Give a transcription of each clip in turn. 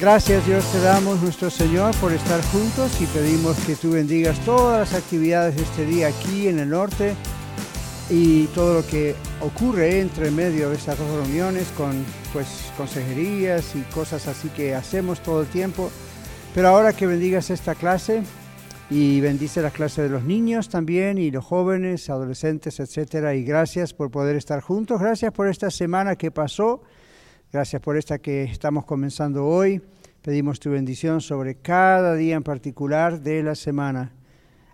Gracias Dios te damos nuestro Señor por estar juntos y pedimos que tú bendigas todas las actividades de este día aquí en el norte y todo lo que ocurre entre medio de estas dos reuniones con pues consejerías y cosas así que hacemos todo el tiempo. Pero ahora que bendigas esta clase y bendice la clase de los niños también y los jóvenes, adolescentes, etcétera. Y gracias por poder estar juntos. Gracias por esta semana que pasó. Gracias por esta que estamos comenzando hoy. Pedimos tu bendición sobre cada día en particular de la semana.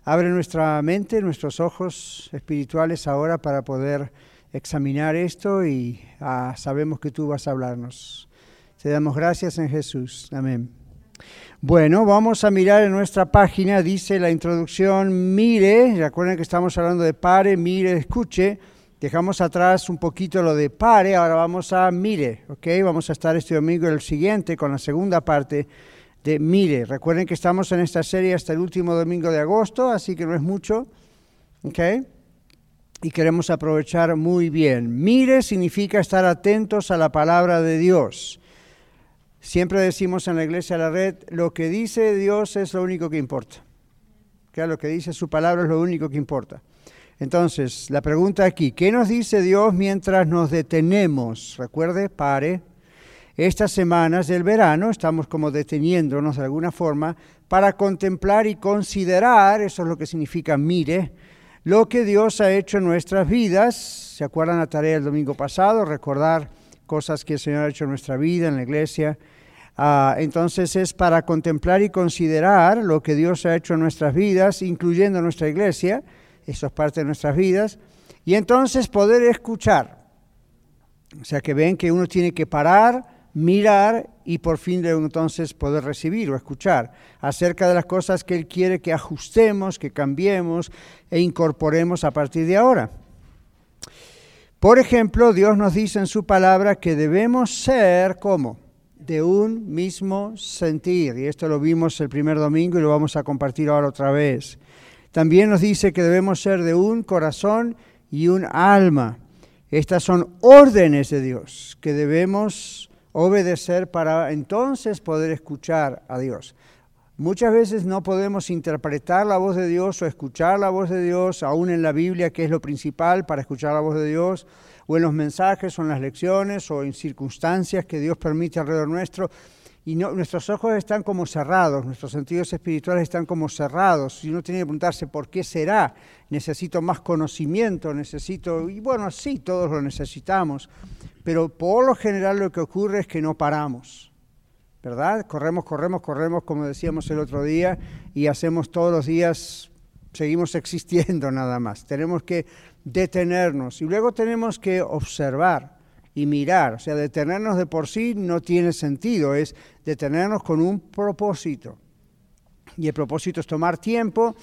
Abre nuestra mente, nuestros ojos espirituales ahora para poder examinar esto y ah, sabemos que tú vas a hablarnos. Te damos gracias en Jesús. Amén. Bueno, vamos a mirar en nuestra página, dice la introducción, mire, recuerden que estamos hablando de pare, mire, escuche. Dejamos atrás un poquito lo de pare, ahora vamos a mire, ¿ok? Vamos a estar este domingo el siguiente con la segunda parte de mire. Recuerden que estamos en esta serie hasta el último domingo de agosto, así que no es mucho, ¿ok? Y queremos aprovechar muy bien. Mire significa estar atentos a la palabra de Dios. Siempre decimos en la iglesia de la red, lo que dice Dios es lo único que importa. ¿Okay? Lo que dice su palabra es lo único que importa. Entonces, la pregunta aquí, ¿qué nos dice Dios mientras nos detenemos? Recuerde, pare. Estas semanas del verano estamos como deteniéndonos de alguna forma para contemplar y considerar, eso es lo que significa mire, lo que Dios ha hecho en nuestras vidas. ¿Se acuerdan la tarea del domingo pasado? Recordar cosas que el Señor ha hecho en nuestra vida, en la iglesia. Uh, entonces es para contemplar y considerar lo que Dios ha hecho en nuestras vidas, incluyendo nuestra iglesia, eso es parte de nuestras vidas, y entonces poder escuchar. O sea que ven que uno tiene que parar, mirar y por fin de entonces poder recibir o escuchar acerca de las cosas que Él quiere que ajustemos, que cambiemos e incorporemos a partir de ahora. Por ejemplo, Dios nos dice en su palabra que debemos ser como de un mismo sentir, y esto lo vimos el primer domingo y lo vamos a compartir ahora otra vez. También nos dice que debemos ser de un corazón y un alma. Estas son órdenes de Dios que debemos obedecer para entonces poder escuchar a Dios. Muchas veces no podemos interpretar la voz de Dios o escuchar la voz de Dios, aún en la Biblia, que es lo principal para escuchar la voz de Dios, o en los mensajes, o en las lecciones, o en circunstancias que Dios permite alrededor nuestro y nuestros ojos están como cerrados, nuestros sentidos espirituales están como cerrados. Y uno tiene que preguntarse por qué será. Necesito más conocimiento, necesito, y bueno, sí, todos lo necesitamos, pero por lo general lo que ocurre es que no paramos, ¿verdad? Corremos, corremos, corremos, como decíamos el otro día, y hacemos todos los días, seguimos existiendo nada más. Tenemos que detenernos y luego tenemos que observar y mirar. O sea, detenernos de por sí no tiene sentido, es detenernos con un propósito. Y el propósito es tomar tiempo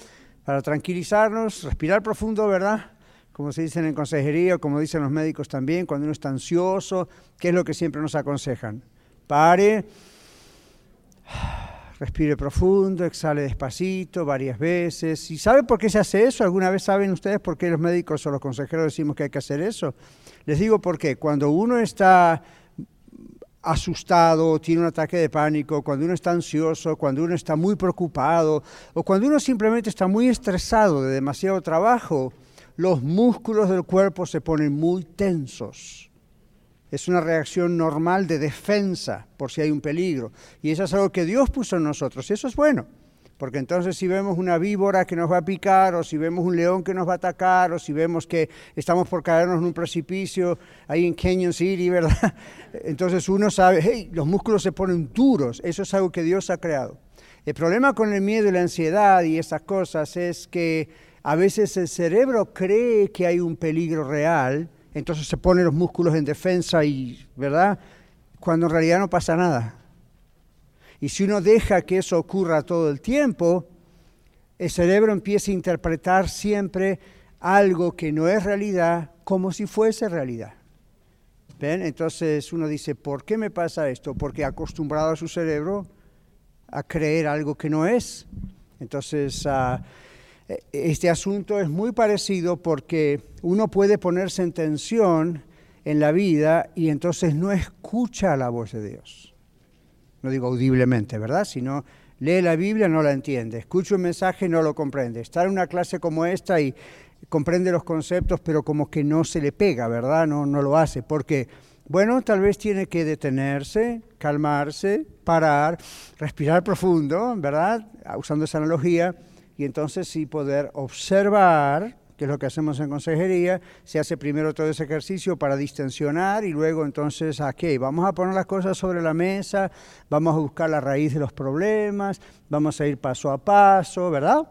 para tranquilizarnos, respirar profundo, ¿verdad? Como se dice en consejería, como dicen los médicos también, cuando uno está ansioso, ¿qué es lo que siempre nos aconsejan? Pare, respire profundo, exhale despacito, varias veces. ¿Y sabe por qué se hace eso? ¿Alguna vez saben ustedes por qué los médicos o los consejeros decimos que hay que hacer eso? Les digo por qué. Cuando uno está asustado, tiene un ataque de pánico, cuando uno está ansioso, cuando uno está muy preocupado o cuando uno simplemente está muy estresado de demasiado trabajo, los músculos del cuerpo se ponen muy tensos. Es una reacción normal de defensa por si hay un peligro. Y eso es algo que Dios puso en nosotros. Y eso es bueno. Porque entonces si vemos una víbora que nos va a picar, o si vemos un león que nos va a atacar, o si vemos que estamos por caernos en un precipicio ahí en Canyon City, ¿verdad? Entonces uno sabe, hey, los músculos se ponen duros. Eso es algo que Dios ha creado. El problema con el miedo y la ansiedad y esas cosas es que a veces el cerebro cree que hay un peligro real, entonces se ponen los músculos en defensa y, ¿verdad? Cuando en realidad no pasa nada. Y si uno deja que eso ocurra todo el tiempo, el cerebro empieza a interpretar siempre algo que no es realidad como si fuese realidad. ¿Ven? Entonces uno dice, ¿por qué me pasa esto? Porque ha acostumbrado a su cerebro a creer algo que no es. Entonces, e, este asunto es muy parecido porque uno puede ponerse en tensión en la vida y entonces no escucha la voz de Dios. No digo audiblemente, ¿verdad? Sino lee la Biblia, no la entiende. Escucha un mensaje, no lo comprende. Está en una clase como esta y comprende los conceptos, pero como que no se le pega, ¿verdad? No, no lo hace. Porque, bueno, tal vez tiene que detenerse, calmarse, parar, respirar profundo, ¿verdad? Usando esa analogía, y entonces sí poder observar que es lo que hacemos en consejería, se hace primero todo ese ejercicio para distensionar y luego entonces, ok, vamos a poner las cosas sobre la mesa, vamos a buscar la raíz de los problemas, vamos a ir paso a paso, ¿verdad?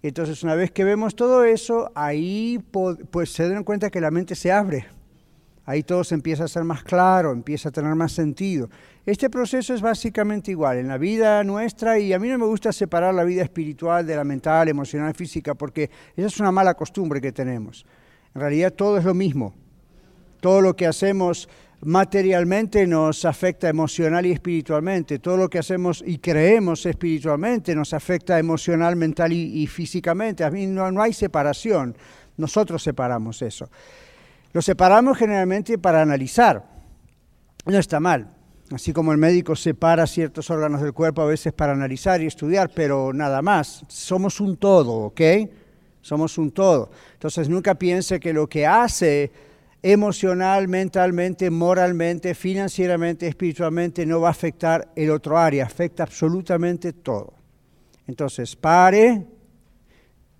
Entonces, una vez que vemos todo eso, ahí pues se dan cuenta que la mente se abre. Ahí todo se empieza a ser más claro, empieza a tener más sentido. Este proceso es básicamente igual en la vida nuestra y a mí no me gusta separar la vida espiritual de la mental, emocional, física, porque esa es una mala costumbre que tenemos. En realidad todo es lo mismo. Todo lo que hacemos materialmente nos afecta emocional y espiritualmente. Todo lo que hacemos y creemos espiritualmente nos afecta emocional, mental y, físicamente. A mí no, no hay separación. Nosotros separamos eso. Lo separamos generalmente para analizar. No está mal. Así como el médico separa ciertos órganos del cuerpo a veces para analizar y estudiar, pero nada más. Somos un todo, ¿ok? Somos un todo. Entonces nunca piense que lo que hace emocional, mentalmente, moralmente, financieramente, espiritualmente no va a afectar el otro área, afecta absolutamente todo. Entonces pare,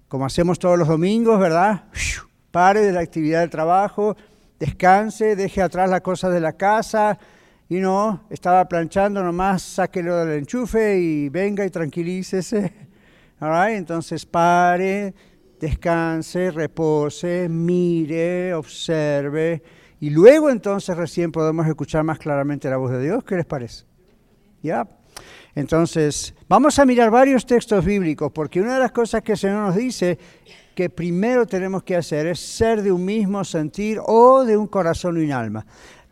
como hacemos todos los domingos, ¿verdad? Pare de la actividad del trabajo, descanse, deje atrás las cosas de la casa, y no, estaba planchando nomás, sáquelo del enchufe y venga y tranquilícese. Entonces pare, descanse, repose, mire, observe y luego entonces recién podemos escuchar más claramente la voz de Dios. ¿Qué les parece? ¿Ya? Entonces, vamos a mirar varios textos bíblicos porque una de las cosas que el Señor nos dice que primero tenemos que hacer es ser de un mismo sentir o de un corazón y un alma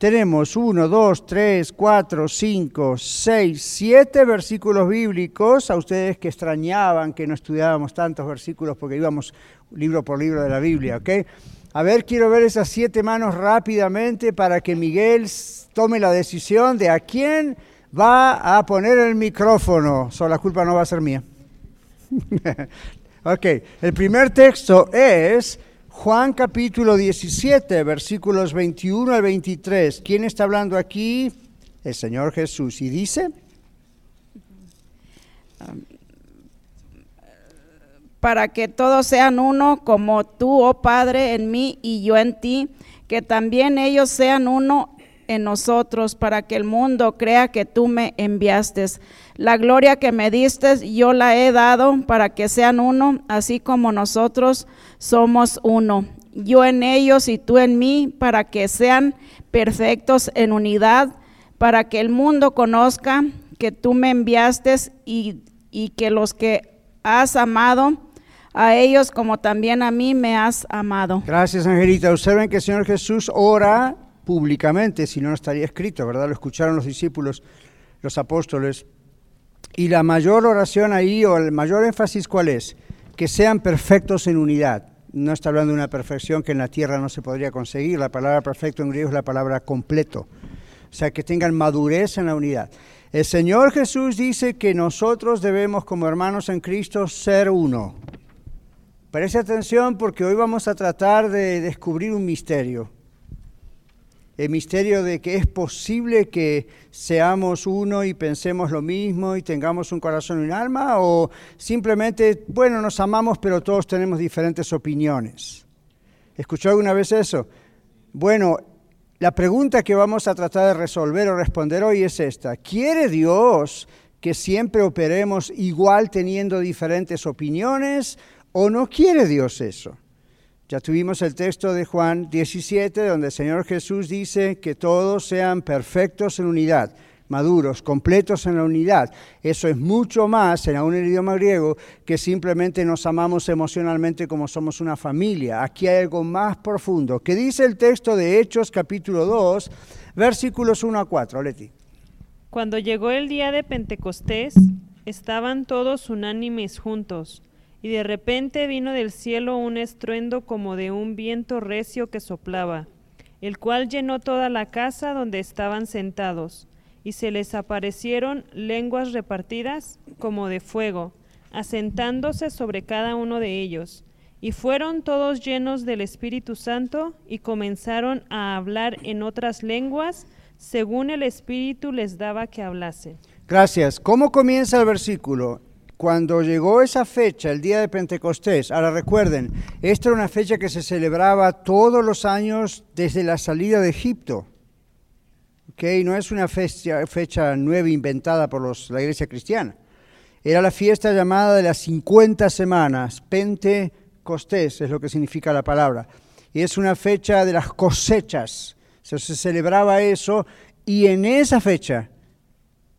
tenemos uno, dos, tres, cuatro, cinco, seis, siete versículos bíblicos. A ustedes que extrañaban que no estudiábamos tantos versículos porque íbamos libro por libro de la Biblia, ¿ok? A ver, quiero ver esas siete manos rápidamente para que Miguel tome la decisión de a quién va a poner el micrófono. So, la culpa no va a ser mía. ok, el primer texto es Juan capítulo 17, versículos 21 al 23. ¿Quién está hablando aquí? El Señor Jesús. Y dice... Para que todos sean uno, como tú, oh Padre, en mí y yo en ti, que también ellos sean uno en nosotros, para que el mundo crea que tú me enviaste. La gloria que me diste, yo la he dado para que sean uno, así como nosotros somos uno. Yo en ellos y tú en mí, para que sean perfectos en unidad, para que el mundo conozca que tú me enviaste y, que los que has amado, a ellos como también a mí me has amado. Gracias, Angelita. Observen que el Señor Jesús ora públicamente, si no, no estaría escrito, ¿verdad? Lo escucharon los discípulos, los apóstoles. Y la mayor oración ahí, o el mayor énfasis, ¿cuál es? Que sean perfectos en unidad. No está hablando de una perfección que en la tierra no se podría conseguir. La palabra perfecto en griego es la palabra completo. O sea, que tengan madurez en la unidad. El Señor Jesús dice que nosotros debemos, como hermanos en Cristo, ser uno. Preste atención porque hoy vamos a tratar de descubrir un misterio el misterio de que es posible que seamos uno y pensemos lo mismo y tengamos un corazón y un alma, o simplemente, bueno, nos amamos pero todos tenemos diferentes opiniones. ¿Escuchó alguna vez eso? Bueno, la pregunta que vamos a tratar de resolver o responder hoy es esta. ¿Quiere Dios que siempre operemos igual teniendo diferentes opiniones o no quiere Dios eso? Ya tuvimos el texto de Juan 17, donde el Señor Jesús dice que todos sean perfectos en unidad. maduros, completos en la unidad. Eso es mucho más en un idioma griego que simplemente nos amamos emocionalmente como somos una familia. Aquí hay algo más profundo. ¿Qué dice el texto de Hechos capítulo 2, versículos 1 a 4? Leti. Cuando llegó el día de Pentecostés, estaban todos unánimes juntos, y de repente vino del cielo un estruendo como de un viento recio que soplaba, el cual llenó toda la casa donde estaban sentados, y se les aparecieron lenguas repartidas como de fuego, asentándose sobre cada uno de ellos. Y fueron todos llenos del Espíritu Santo y comenzaron a hablar en otras lenguas según el Espíritu les daba que hablasen. Gracias. ¿Cómo comienza el versículo? Cuando llegó esa fecha, el día de Pentecostés, ahora recuerden, esta era una fecha que se celebraba todos los años desde la salida de Egipto. ¿Okay? No es una fecha, nueva inventada por los, la iglesia cristiana. Era la fiesta llamada de las 50 semanas, Pentecostés es lo que significa la palabra. Y es una fecha de las cosechas se celebraba eso y en esa fecha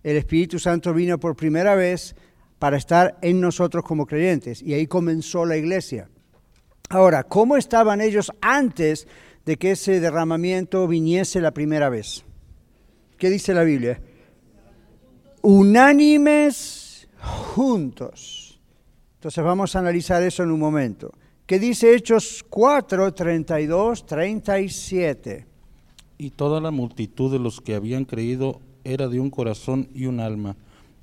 el Espíritu Santo vino por primera vez para estar en nosotros como creyentes y ahí comenzó la iglesia. Ahora, ¿cómo estaban ellos antes de que ese derramamiento viniese la primera vez? ¿Qué dice la Biblia? Unánimes juntos. Entonces vamos a analizar eso en un momento. ¿Qué dice Hechos 4, 32, 37? Y toda la multitud de los que habían creído era de un corazón y un alma,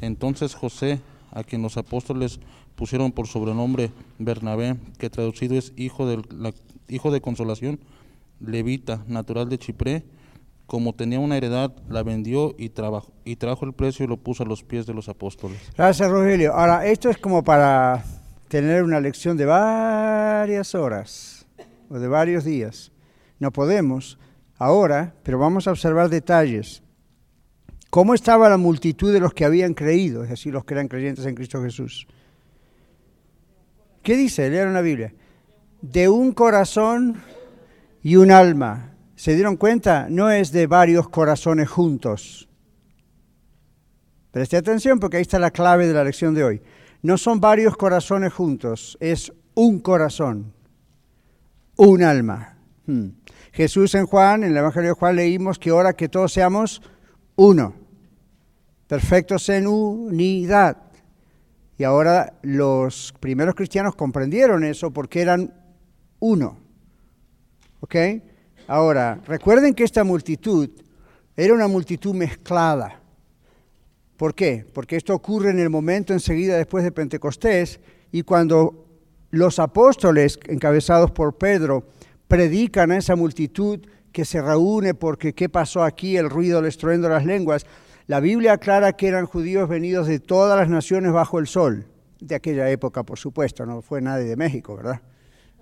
Entonces José, a quien los apóstoles pusieron por sobrenombre Bernabé, que traducido es hijo de, hijo de consolación, levita, natural de Chipré, como tenía una heredad, la vendió y, y trajo el precio y lo puso a los pies de los apóstoles. Gracias, Rogelio. Ahora, esto es como para tener una lección de varias horas o de varios días. No podemos, ahora, pero vamos a observar detalles. ¿Cómo estaba la multitud de los que habían creído, es decir, los que eran creyentes en Cristo Jesús? ¿Qué dice? Lean la Biblia. De un corazón y un alma. ¿Se dieron cuenta? No es de varios corazones juntos. Preste atención porque ahí está la clave de la lección de hoy. No son varios corazones juntos, es un corazón, un alma. Hmm. Jesús en Juan, en el Evangelio de Juan leímos que ahora que todos seamos uno, perfectos en unidad. Y ahora los primeros cristianos comprendieron eso porque eran uno. ¿Ok? Ahora, recuerden que esta multitud era una multitud mezclada. ¿Por qué? Porque esto ocurre en el momento enseguida después de Pentecostés y cuando los apóstoles, encabezados por Pedro, predican a esa multitud que se reúne porque qué pasó aquí, el ruido, el estruendo de las lenguas. La Biblia aclara que eran judíos venidos de todas las naciones bajo el sol, de aquella época, por supuesto, no fue nadie de México, ¿verdad?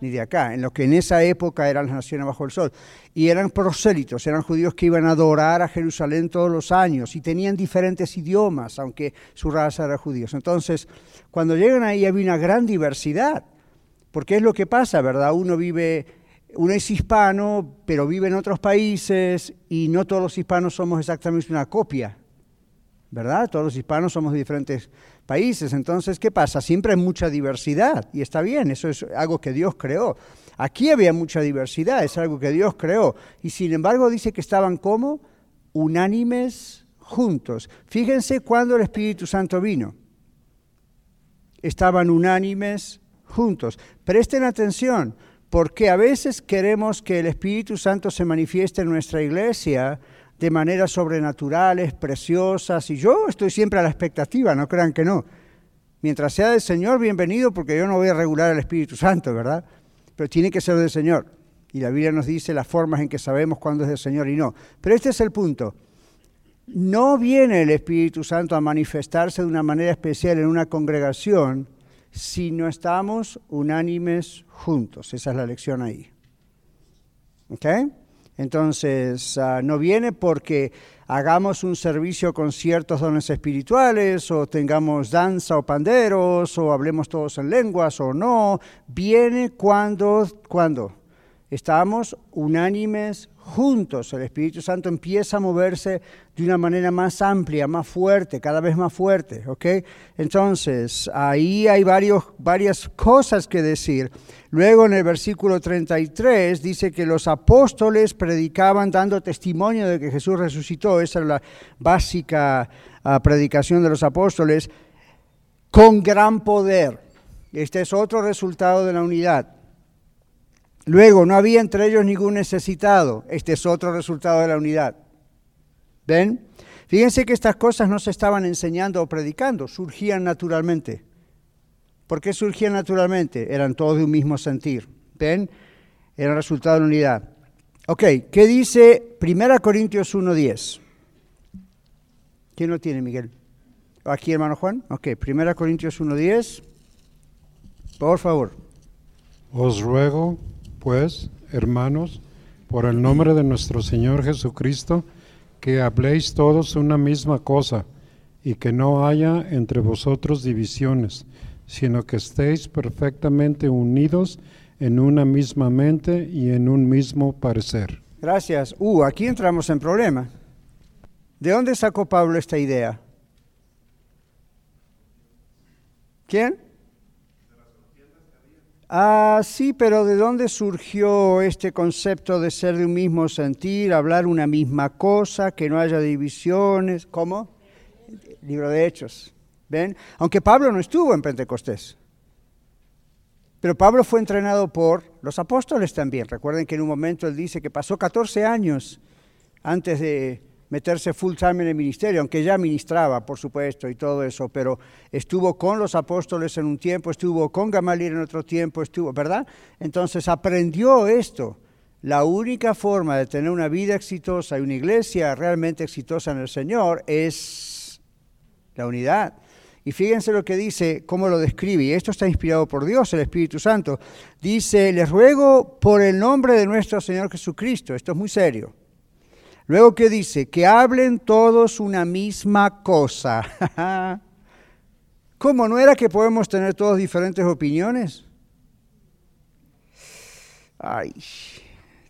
Ni de acá, en lo que en esa época eran las naciones bajo el sol. Y eran prosélitos, eran judíos que iban a adorar a Jerusalén todos los años y tenían diferentes idiomas, aunque su raza era judíos. Entonces, cuando llegan ahí había una gran diversidad, porque es lo que pasa, ¿verdad? Uno vive uno es hispano, pero vive en otros países y no todos los hispanos somos exactamente una copia, ¿verdad? Todos los hispanos somos de diferentes países. Entonces, ¿qué pasa? Siempre hay mucha diversidad y está bien, eso es algo que Dios creó. Aquí había mucha diversidad, es algo que Dios creó. Y sin embargo dice que estaban como unánimes juntos. Fíjense cuando el Espíritu Santo vino. Estaban unánimes juntos. Presten atención, porque a veces queremos que el Espíritu Santo se manifieste en nuestra iglesia de maneras sobrenaturales, preciosas, y yo estoy siempre a la expectativa, no crean que no. Mientras sea del Señor, bienvenido, porque yo no voy a regular el Espíritu Santo, ¿verdad? Pero tiene que ser del Señor. Y la Biblia nos dice las formas en que sabemos cuándo es del Señor y no. Pero este es el punto. no viene el Espíritu Santo a manifestarse de una manera especial en una congregación si no estamos unánimes juntos. Esa es la lección ahí. ¿Ok? Entonces, ah, no viene porque hagamos un servicio con ciertos dones espirituales o tengamos danza o panderos o hablemos todos en lenguas o no. Viene cuando, cuando estamos unánimes juntos. El Espíritu Santo empieza a moverse de una manera más amplia, más fuerte, cada vez más fuerte. Entonces, ahí hay varias cosas que decir. Luego en el versículo 33 dice que los apóstoles predicaban dando testimonio de que Jesús resucitó. Esa es la básica ah, predicación de los apóstoles con gran poder. Este es otro resultado de la unidad. Luego, no había entre ellos ningún necesitado. Este es otro resultado de la unidad. ¿Ven? Fíjense que estas cosas no se estaban enseñando o predicando, surgían naturalmente. ¿Por qué surgían naturalmente? Eran todos de un mismo sentir. ¿Ven? Era resultado de la unidad. Ok, ¿qué dice 1 Corintios 1.10? ¿Quién lo tiene, Miguel? ¿Aquí, hermano Juan? Ok, 1 Corintios 1.10. Por favor. Os ruego pues, hermanos, por el nombre de nuestro Señor Jesucristo, que habléis todos una misma cosa y que no haya entre vosotros divisiones, sino que estéis perfectamente unidos en una misma mente y en un mismo parecer. Gracias. Uh, aquí entramos en problema. ¿De dónde sacó Pablo esta idea? ¿Quién? Ah, sí, pero ¿de dónde surgió este concepto de ser de un mismo sentir, hablar una misma cosa, que no haya divisiones? ¿Cómo? Libro de Hechos. ¿Ven? Aunque Pablo no estuvo en Pentecostés. Pero Pablo fue entrenado por los apóstoles también. Recuerden que en un momento él dice que pasó 14 años antes de meterse full time en el ministerio, aunque ya ministraba, por supuesto, y todo eso, pero estuvo con los apóstoles en un tiempo, estuvo con Gamaliel en otro tiempo, estuvo, ¿verdad? Entonces aprendió esto. La única forma de tener una vida exitosa y una iglesia realmente exitosa en el Señor es la unidad. Y fíjense lo que dice, cómo lo describe, y esto está inspirado por Dios, el Espíritu Santo. Dice, les ruego por el nombre de nuestro Señor Jesucristo, esto es muy serio Luego que dice, que hablen todos una misma cosa. ¿Cómo no era que podemos tener todos diferentes opiniones? Ay,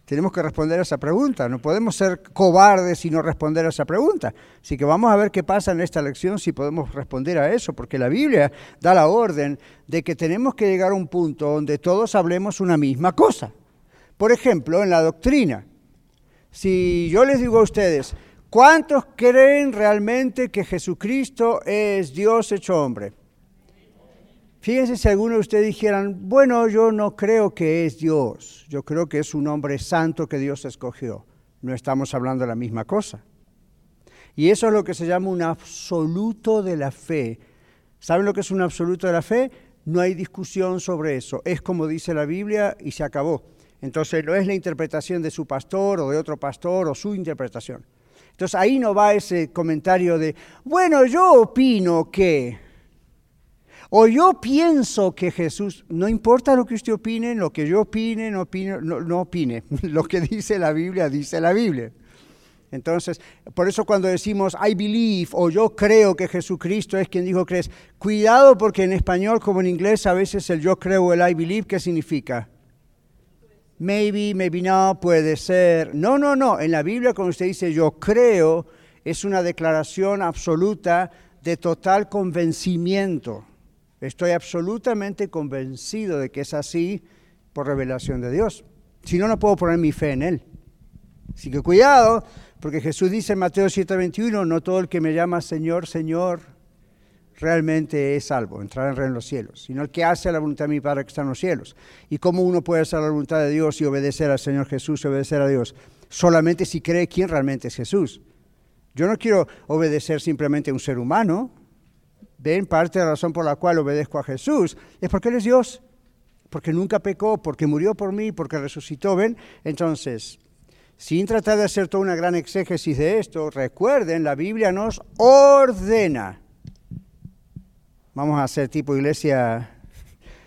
tenemos que responder a esa pregunta. No podemos ser cobardes y no responder a esa pregunta. Así que vamos a ver qué pasa en esta lección si podemos responder a eso, porque la Biblia da la orden de que tenemos que llegar a un punto donde todos hablemos una misma cosa. Por ejemplo, en la doctrina. Si yo les digo a ustedes, ¿cuántos creen realmente que Jesucristo es Dios hecho hombre? Fíjense si algunos de ustedes dijeran, bueno, yo no creo que es Dios, yo creo que es un hombre santo que Dios escogió. No estamos hablando de la misma cosa. Y eso es lo que se llama un absoluto de la fe. ¿Saben lo que es un absoluto de la fe? No hay discusión sobre eso. Es como dice la Biblia y se acabó. Entonces no es la interpretación de su pastor o de otro pastor o su interpretación. Entonces ahí no va ese comentario de, bueno, yo opino que, o yo pienso que Jesús, no importa lo que usted opine, lo que yo opine, no opine, no, opine. Lo que dice la Biblia, dice la Biblia. Entonces, por eso cuando decimos I believe o yo creo que Jesucristo es quien dijo crees, cuidado porque en español como en inglés a veces el yo creo o el I believe, ¿qué significa? Maybe, maybe no, puede ser. No, no, no. En la Biblia cuando usted dice yo creo, es una declaración absoluta de total convencimiento. Estoy absolutamente convencido de que es así por revelación de Dios. Si no, no puedo poner mi fe en Él. Así que cuidado, porque Jesús dice en Mateo 7:21, no todo el que me llama Señor, Señor, realmente es salvo, entrar en en los cielos, sino el que hace la voluntad de mi Padre que está en los cielos. ¿Y cómo uno puede hacer la voluntad de Dios y obedecer al Señor Jesús y obedecer a Dios? Solamente si cree quién realmente es Jesús. Yo no quiero obedecer simplemente a un ser humano. Ven, parte de la razón por la cual obedezco a Jesús es porque Él es Dios, porque nunca pecó, porque murió por mí, porque resucitó. Ven, entonces, sin tratar de hacer toda una gran exégesis de esto, recuerden, la Biblia nos ordena. Vamos a hacer tipo iglesia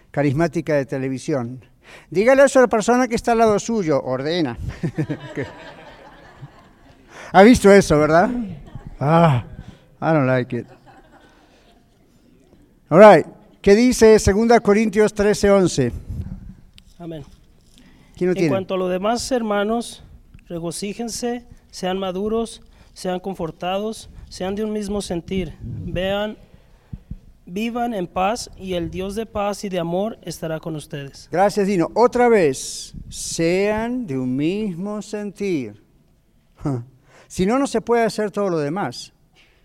carismática de televisión. Dígale eso a la persona que está al lado suyo, ordena. ¿Ha visto eso, verdad? Ah, I don't like it. All right. ¿Qué dice 2 Corintios 13, 11? Amén. ¿Quién lo En tiene? cuanto a los demás hermanos, regocíjense, sean maduros, sean confortados, sean de un mismo sentir, vean, vivan en paz y el Dios de paz y de amor estará con ustedes. Gracias, Dino. Otra vez, sean de un mismo sentir. Si no, no se puede hacer todo lo demás.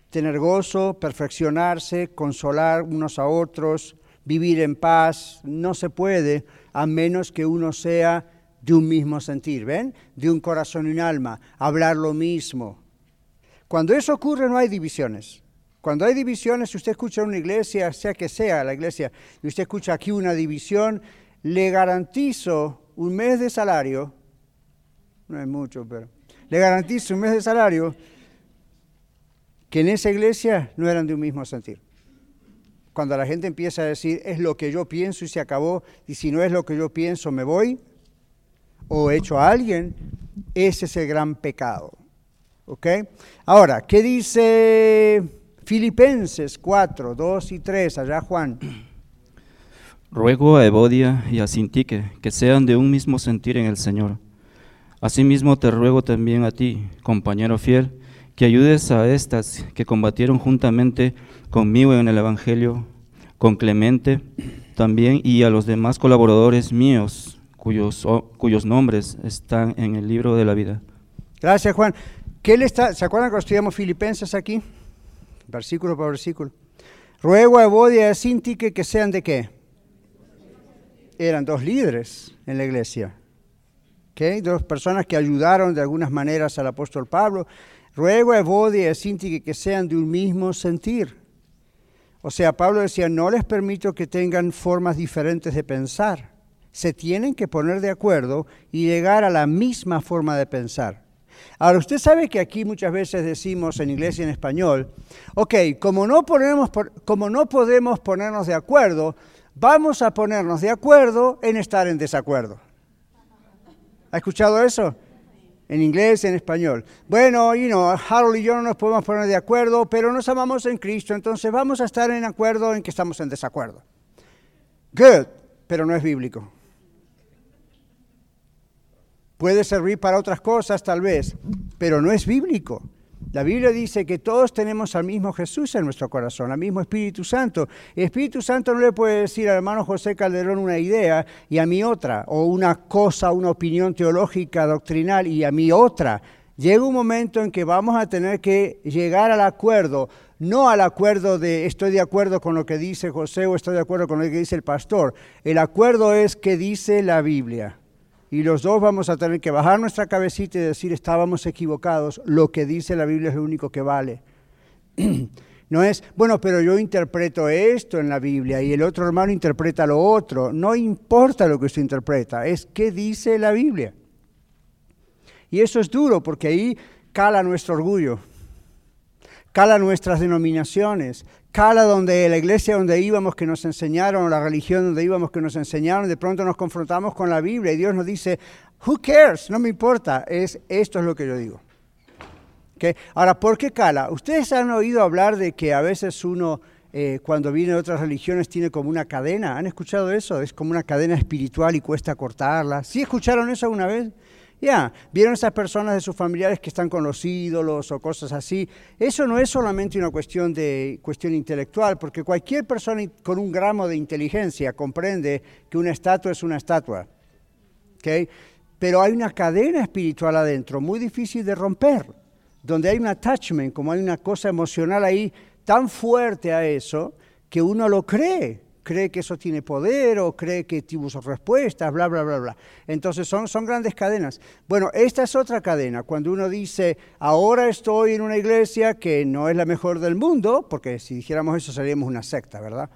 Tener gozo, perfeccionarse, consolar unos a otros, vivir en paz, no se puede a menos que uno sea de un mismo sentir, ¿ven? De un corazón y un alma, hablar lo mismo. Cuando eso ocurre no hay divisiones. Cuando hay divisiones, si usted escucha en una iglesia, sea que sea la iglesia, y usted escucha aquí una división, le garantizo un mes de salario, no es mucho, pero le garantizo un mes de salario que en esa iglesia no eran de un mismo sentir. Cuando la gente empieza a decir, es lo que yo pienso y se acabó, y si no es lo que yo pienso, me voy, o echo a alguien, ese es el gran pecado. ¿Ok? Ahora, ¿qué dice Filipenses 4, 2 y 3? Allá Juan. Ruego a Evodia y a Sintique que sean de un mismo sentir en el Señor. Asimismo te ruego también a ti, compañero fiel, que ayudes a estas que combatieron juntamente conmigo en el Evangelio, con Clemente también y a los demás colaboradores míos, cuyos, cuyos nombres están en el libro de la vida. Gracias, Juan. ¿Qué le está, ¿Se acuerdan que estudiamos Filipenses aquí? Versículo por versículo. Ruego a Evodia y a que sean de qué? Eran dos líderes en la iglesia. ¿ok? Dos personas que ayudaron de algunas maneras al apóstol Pablo. Ruego a Evodia y a que sean de un mismo sentir. O sea, Pablo decía, no les permito que tengan formas diferentes de pensar. Se tienen que poner de acuerdo y llegar a la misma forma de pensar. Ahora, usted sabe que aquí muchas veces decimos en inglés y en español, ok, como no, ponemos como no podemos ponernos de acuerdo, vamos a ponernos de acuerdo en estar en desacuerdo. ¿Ha escuchado eso? En inglés y en español. Bueno, you know, Harold y yo no nos podemos poner de acuerdo, pero nos amamos en Cristo, entonces vamos a estar en acuerdo en que estamos en desacuerdo. Good, pero no es bíblico. Puede servir para otras cosas tal vez, pero no es bíblico. La Biblia dice que todos tenemos al mismo Jesús en nuestro corazón, al mismo Espíritu Santo. Espíritu Santo no le puede decir al hermano José Calderón una idea y a mí otra, o una cosa, una opinión teológica, doctrinal y a mí otra. Llega un momento en que vamos a tener que llegar al acuerdo, no al acuerdo de estoy de acuerdo con lo que dice José o estoy de acuerdo con lo que dice el pastor. El acuerdo es que dice la Biblia. Y los dos vamos a tener que bajar nuestra cabecita y decir estábamos equivocados. Lo que dice la Biblia es lo único que vale. No es, bueno, pero yo interpreto esto en la Biblia y el otro hermano interpreta lo otro. No importa lo que usted interpreta, es qué dice la Biblia. Y eso es duro porque ahí cala nuestro orgullo, cala nuestras denominaciones, cala donde la iglesia donde íbamos que nos enseñaron, la religión donde íbamos que nos enseñaron, de pronto nos confrontamos con la Biblia y Dios nos dice, who cares, no me importa, es, esto es lo que yo digo. ¿Ok? Ahora, ¿por qué cala? Ustedes han oído hablar de que a veces uno, eh, cuando viene de otras religiones, tiene como una cadena. ¿Han escuchado eso? Es como una cadena espiritual y cuesta cortarla. ¿Sí escucharon eso alguna vez? Ya, vieron esas personas de sus familiares que están con los ídolos o cosas así. Eso no es solamente una cuestión de cuestión intelectual, porque cualquier persona con un gramo de inteligencia comprende que una estatua es una estatua. ¿ok? Pero hay una cadena espiritual adentro, muy difícil de romper, donde hay un attachment, como hay una cosa emocional ahí tan fuerte a eso, que uno lo cree cree que eso tiene poder o cree que sus respuestas, bla, bla, bla, bla. Entonces son, son grandes cadenas. Bueno, esta es otra cadena. Cuando uno dice, ahora estoy en una iglesia que no es la mejor del mundo, porque si dijéramos eso seríamos una secta, ¿verdad?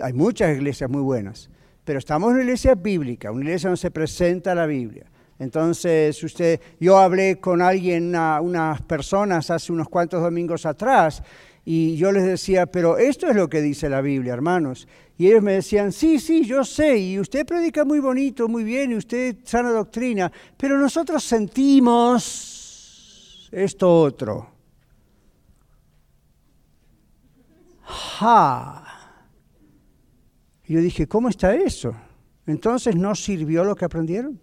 Hay muchas iglesias muy buenas, pero estamos en una iglesia bíblica, una iglesia donde se presenta la Biblia. Entonces, usted, yo hablé con alguien, una- unas personas hace unos cuantos domingos atrás, y yo les decía, pero esto es lo que dice la Biblia, hermanos. Y ellos me decían, sí, sí, yo sé, y usted predica muy bonito, muy bien, y usted sana doctrina, pero nosotros sentimos esto otro. Ja. Y yo dije, ¿cómo está eso? Entonces, ¿no sirvió lo que aprendieron?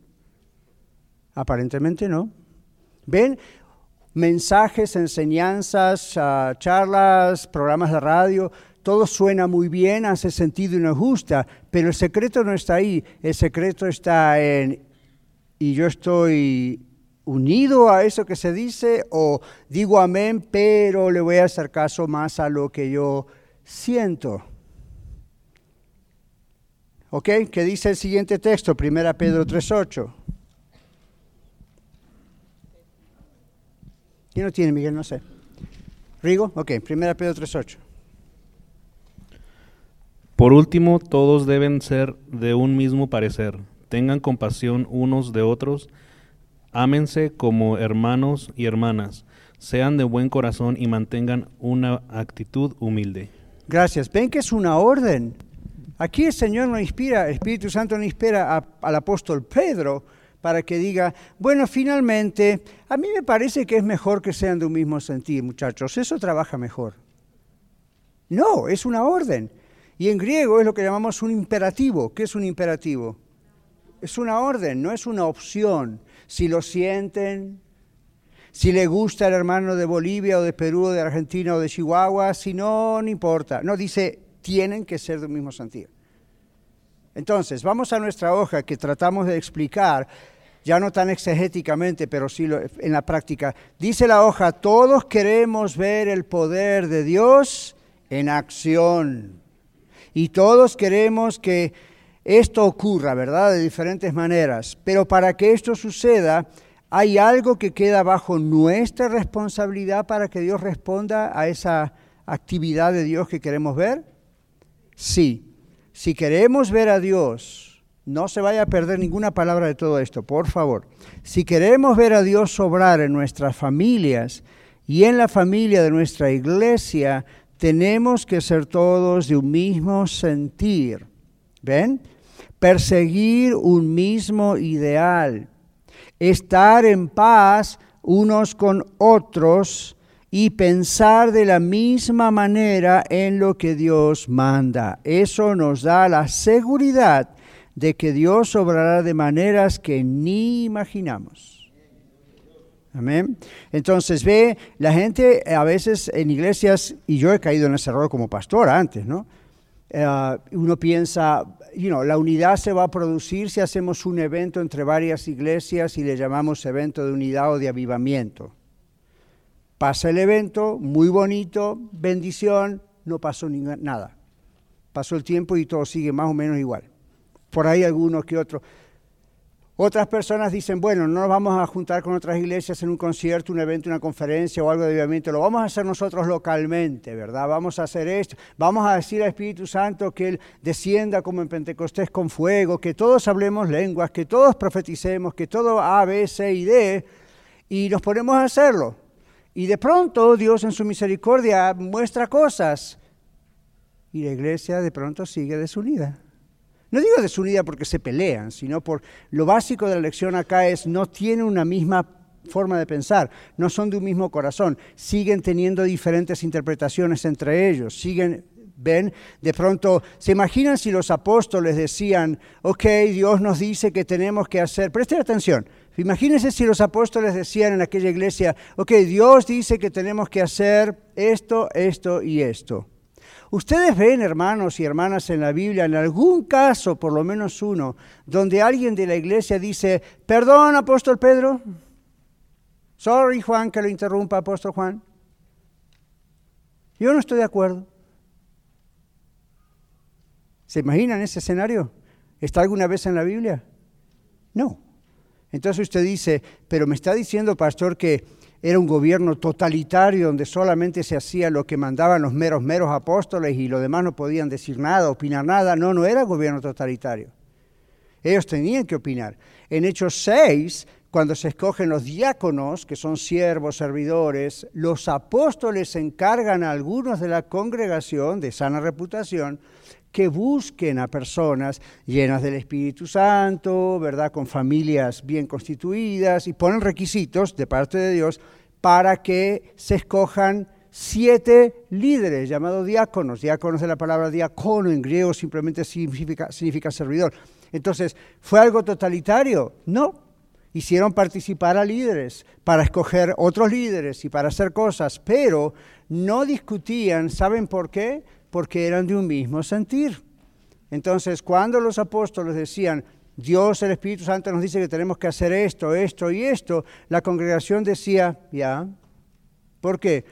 Aparentemente no. ¿Ven? Mensajes, enseñanzas, ah, charlas, programas de radio, todo suena muy bien, hace sentido y nos gusta, pero el secreto no está ahí, el secreto está en, y yo estoy unido a eso que se dice, o digo amén, pero le voy a hacer caso más a lo que yo siento. ¿Ok? ¿Qué dice el siguiente texto? 1 Pedro 3.8. ¿Quién no tiene, Miguel? No sé. ¿Rigo? Ok, 1 Pedro 3.8. Por último, todos deben ser de un mismo parecer. Tengan compasión unos de otros. Ámense como hermanos y hermanas. Sean de buen corazón y mantengan una actitud humilde. Gracias. Ven que es una orden. Aquí el Señor nos inspira, el Espíritu Santo nos inspira al apóstol Pedro para que diga, bueno, finalmente, a mí me parece que es mejor que sean de un mismo sentir, muchachos, eso trabaja mejor. No, es una orden. Y en griego es lo que llamamos un imperativo. ¿Qué es un imperativo? Es una orden, no es una opción. Si lo sienten, si le gusta el hermano de Bolivia o de Perú o de Argentina o de Chihuahua, si no, no importa. No, dice, tienen que ser del mismo sentido. Entonces, vamos a nuestra hoja que tratamos de explicar, ya no tan exegéticamente, pero sí en la práctica. Dice la hoja, todos queremos ver el poder de Dios en acción. Y todos queremos que esto ocurra, ¿verdad? De diferentes maneras. Pero para que esto suceda, hay algo que queda bajo nuestra responsabilidad para que Dios responda a esa actividad de Dios que queremos ver. Sí, si queremos ver a Dios, no se vaya a perder ninguna palabra de todo esto, por favor. Si queremos ver a Dios obrar en nuestras familias y en la familia de nuestra iglesia, tenemos que ser todos de un mismo sentir. ¿Ven? Perseguir un mismo ideal. Estar en paz unos con otros y pensar de la misma manera en lo que Dios manda. Eso nos da la seguridad de que Dios obrará de maneras que ni imaginamos. Amén. Entonces ve, la gente a veces en iglesias, y yo he caído en ese error como pastor antes, ¿no? Eh, uno piensa, you know, la unidad se va a producir si hacemos un evento entre varias iglesias y le llamamos evento de unidad o de avivamiento. Pasa el evento, muy bonito, bendición, no pasó ni nada. Pasó el tiempo y todo sigue más o menos igual. Por ahí algunos que otros. Otras personas dicen, bueno, no nos vamos a juntar con otras iglesias en un concierto, un evento, una conferencia o algo de avivamiento, lo vamos a hacer nosotros localmente, ¿verdad? Vamos a hacer esto, vamos a decir al Espíritu Santo que Él descienda como en Pentecostés con fuego, que todos hablemos lenguas, que todos profeticemos, que todo A, B, C y D, y nos ponemos a hacerlo. Y de pronto Dios en su misericordia muestra cosas y la iglesia de pronto sigue desunida. No digo desunida porque se pelean, sino por lo básico de la lección acá es no tienen una misma forma de pensar, no son de un mismo corazón, siguen teniendo diferentes interpretaciones entre ellos, siguen, ven, de pronto, ¿se imaginan si los apóstoles decían, ok, Dios nos dice que tenemos que hacer, presten atención, imagínense si los apóstoles decían en aquella iglesia, ok, Dios dice que tenemos que hacer esto, esto y esto. Ustedes ven, hermanos y hermanas, en la Biblia, en algún caso, por lo menos uno, donde alguien de la iglesia dice, perdón, apóstol Pedro. Sorry, Juan, que lo interrumpa, apóstol Juan. Yo no estoy de acuerdo. ¿Se imaginan ese escenario? ¿Está alguna vez en la Biblia? No. Entonces usted dice, pero me está diciendo, pastor, que era un gobierno totalitario donde solamente se hacía lo que mandaban los meros, meros apóstoles y los demás no podían decir nada, opinar nada. No, no era gobierno totalitario. Ellos tenían que opinar. En Hechos 6, cuando se escogen los diáconos, que son siervos, servidores, los apóstoles encargan a algunos de la congregación de sana reputación que busquen a personas llenas del Espíritu Santo, ¿verdad? Con familias bien constituidas y ponen requisitos de parte de Dios para que se escojan siete líderes llamados diáconos. Diáconos de la palabra diácono en griego simplemente significa, significa servidor. Entonces, ¿fue algo totalitario? No. Hicieron participar a líderes para escoger otros líderes y para hacer cosas, pero no discutían, ¿saben por qué? Porque eran de un mismo sentir. Entonces, cuando los apóstoles decían, Dios, el Espíritu Santo nos dice que tenemos que hacer esto, esto y esto, la congregación decía, ya. ¿Por qué?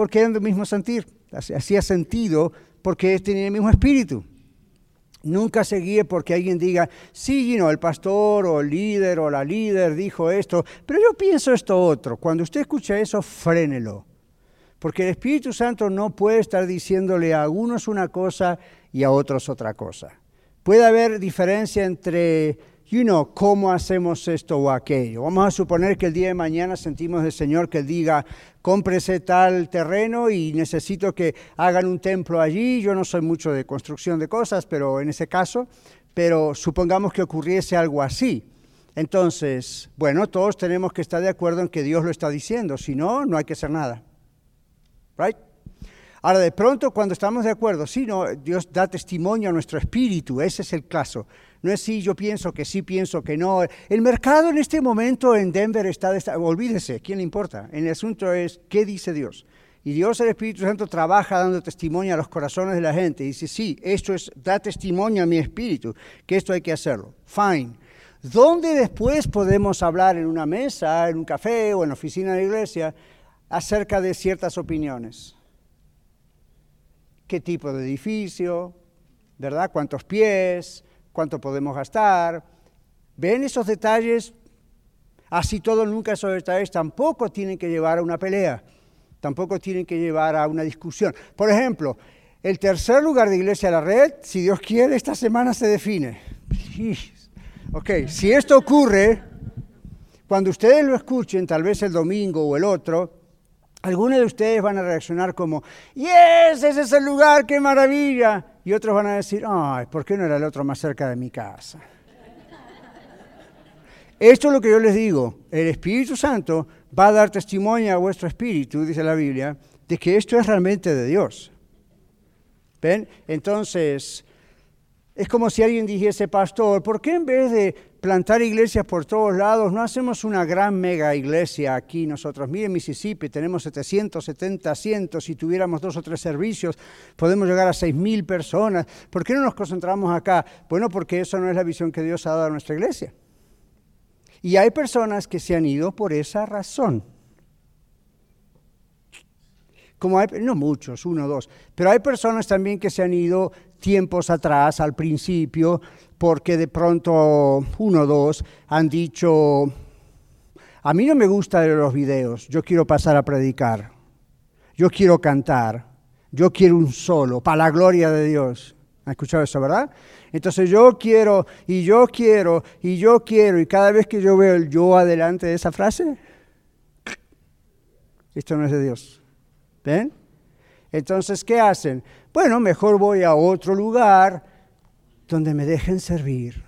porque eran del mismo sentir. Hacía sentido porque tenían el mismo espíritu. Nunca se guíe porque alguien diga, sí, el pastor o el líder o la líder dijo esto, pero yo pienso esto otro. Cuando usted escucha eso, frénelo. Porque el Espíritu Santo no puede estar diciéndole a algunos una cosa y a otros otra cosa. Puede haber diferencia entre you know, cómo hacemos esto o aquello. Vamos a suponer que el día de mañana sentimos del Señor que diga, cómprese tal terreno y necesito que hagan un templo allí. Yo no soy mucho de construcción de cosas, pero en ese caso, pero supongamos que ocurriese algo así. Entonces, bueno, todos tenemos que estar de acuerdo en que Dios lo está diciendo, si no, no hay que hacer nada. Right? Ahora, de pronto, cuando estamos de acuerdo, sí, no, Dios da testimonio a nuestro espíritu, ese es el caso. No es si yo pienso que sí, pienso que no. El mercado en este momento en Denver está, olvídese, ¿quién le importa? El asunto es, ¿qué dice Dios? Y Dios, el Espíritu Santo, trabaja dando testimonio a los corazones de la gente. Dice, sí, esto es, da testimonio a mi espíritu, que esto hay que hacerlo. Fine. ¿Dónde después podemos hablar en una mesa, en un café o en la oficina de la iglesia acerca de ciertas opiniones? ¿Qué tipo de edificio? ¿Verdad? ¿Cuántos pies? Cuánto podemos gastar. ¿Ven esos detalles? Así todo, nunca esos detalles tampoco tienen que llevar a una pelea, tampoco tienen que llevar a una discusión. Por ejemplo, el tercer lugar de Iglesia a la Red, si Dios quiere, esta semana se define. Ok, si esto ocurre, cuando ustedes lo escuchen, tal vez el domingo o el otro, algunos de ustedes van a reaccionar como, yes, ese es el lugar, qué maravilla. Y otros van a decir, ay, ¿por qué no era el otro más cerca de mi casa? Esto es lo que yo les digo. El Espíritu Santo va a dar testimonio a vuestro espíritu, dice la Biblia, de que esto es realmente de Dios. ¿Ven? Entonces, es como si alguien dijese, pastor, ¿por qué en vez de plantar iglesias por todos lados, no hacemos una gran mega iglesia aquí nosotros. Miren Mississippi, tenemos 770 asientos, si tuviéramos dos o tres servicios, podemos llegar a 6.000 personas. ¿Por qué no nos concentramos acá? Bueno, porque eso no es la visión que Dios ha dado a nuestra iglesia. Y hay personas que se han ido por esa razón. Como hay, no muchos, uno o dos, pero hay personas también que se han ido tiempos atrás, al principio, porque de pronto uno o dos han dicho, a mí no me gusta los videos, yo quiero pasar a predicar, yo quiero cantar, yo quiero un solo, para la gloria de Dios. ¿Han escuchado eso, verdad? Entonces yo quiero, y yo quiero, y yo quiero, y cada vez que yo veo el yo adelante de esa frase, esto no es de Dios. ¿Ven? Entonces, ¿qué hacen? Bueno, mejor voy a otro lugar donde me dejen servir.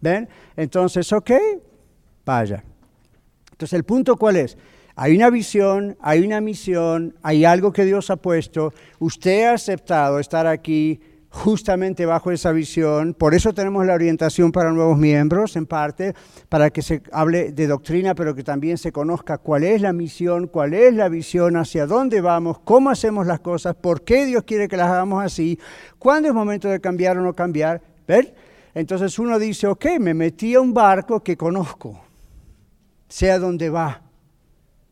¿Ven? Entonces, ok, vaya. Entonces, el punto cuál es? Hay una visión, hay una misión, hay algo que Dios ha puesto. Usted ha aceptado estar aquí justamente bajo esa visión. Por eso tenemos la orientación para nuevos miembros, en parte, para que se hable de doctrina, pero que también se conozca cuál es la misión, cuál es la visión, hacia dónde vamos, cómo hacemos las cosas, por qué Dios quiere que las hagamos así, cuándo es momento de cambiar o no cambiar. ¿Ver? Entonces uno dice, ok, me metí a un barco que conozco, sea dónde va.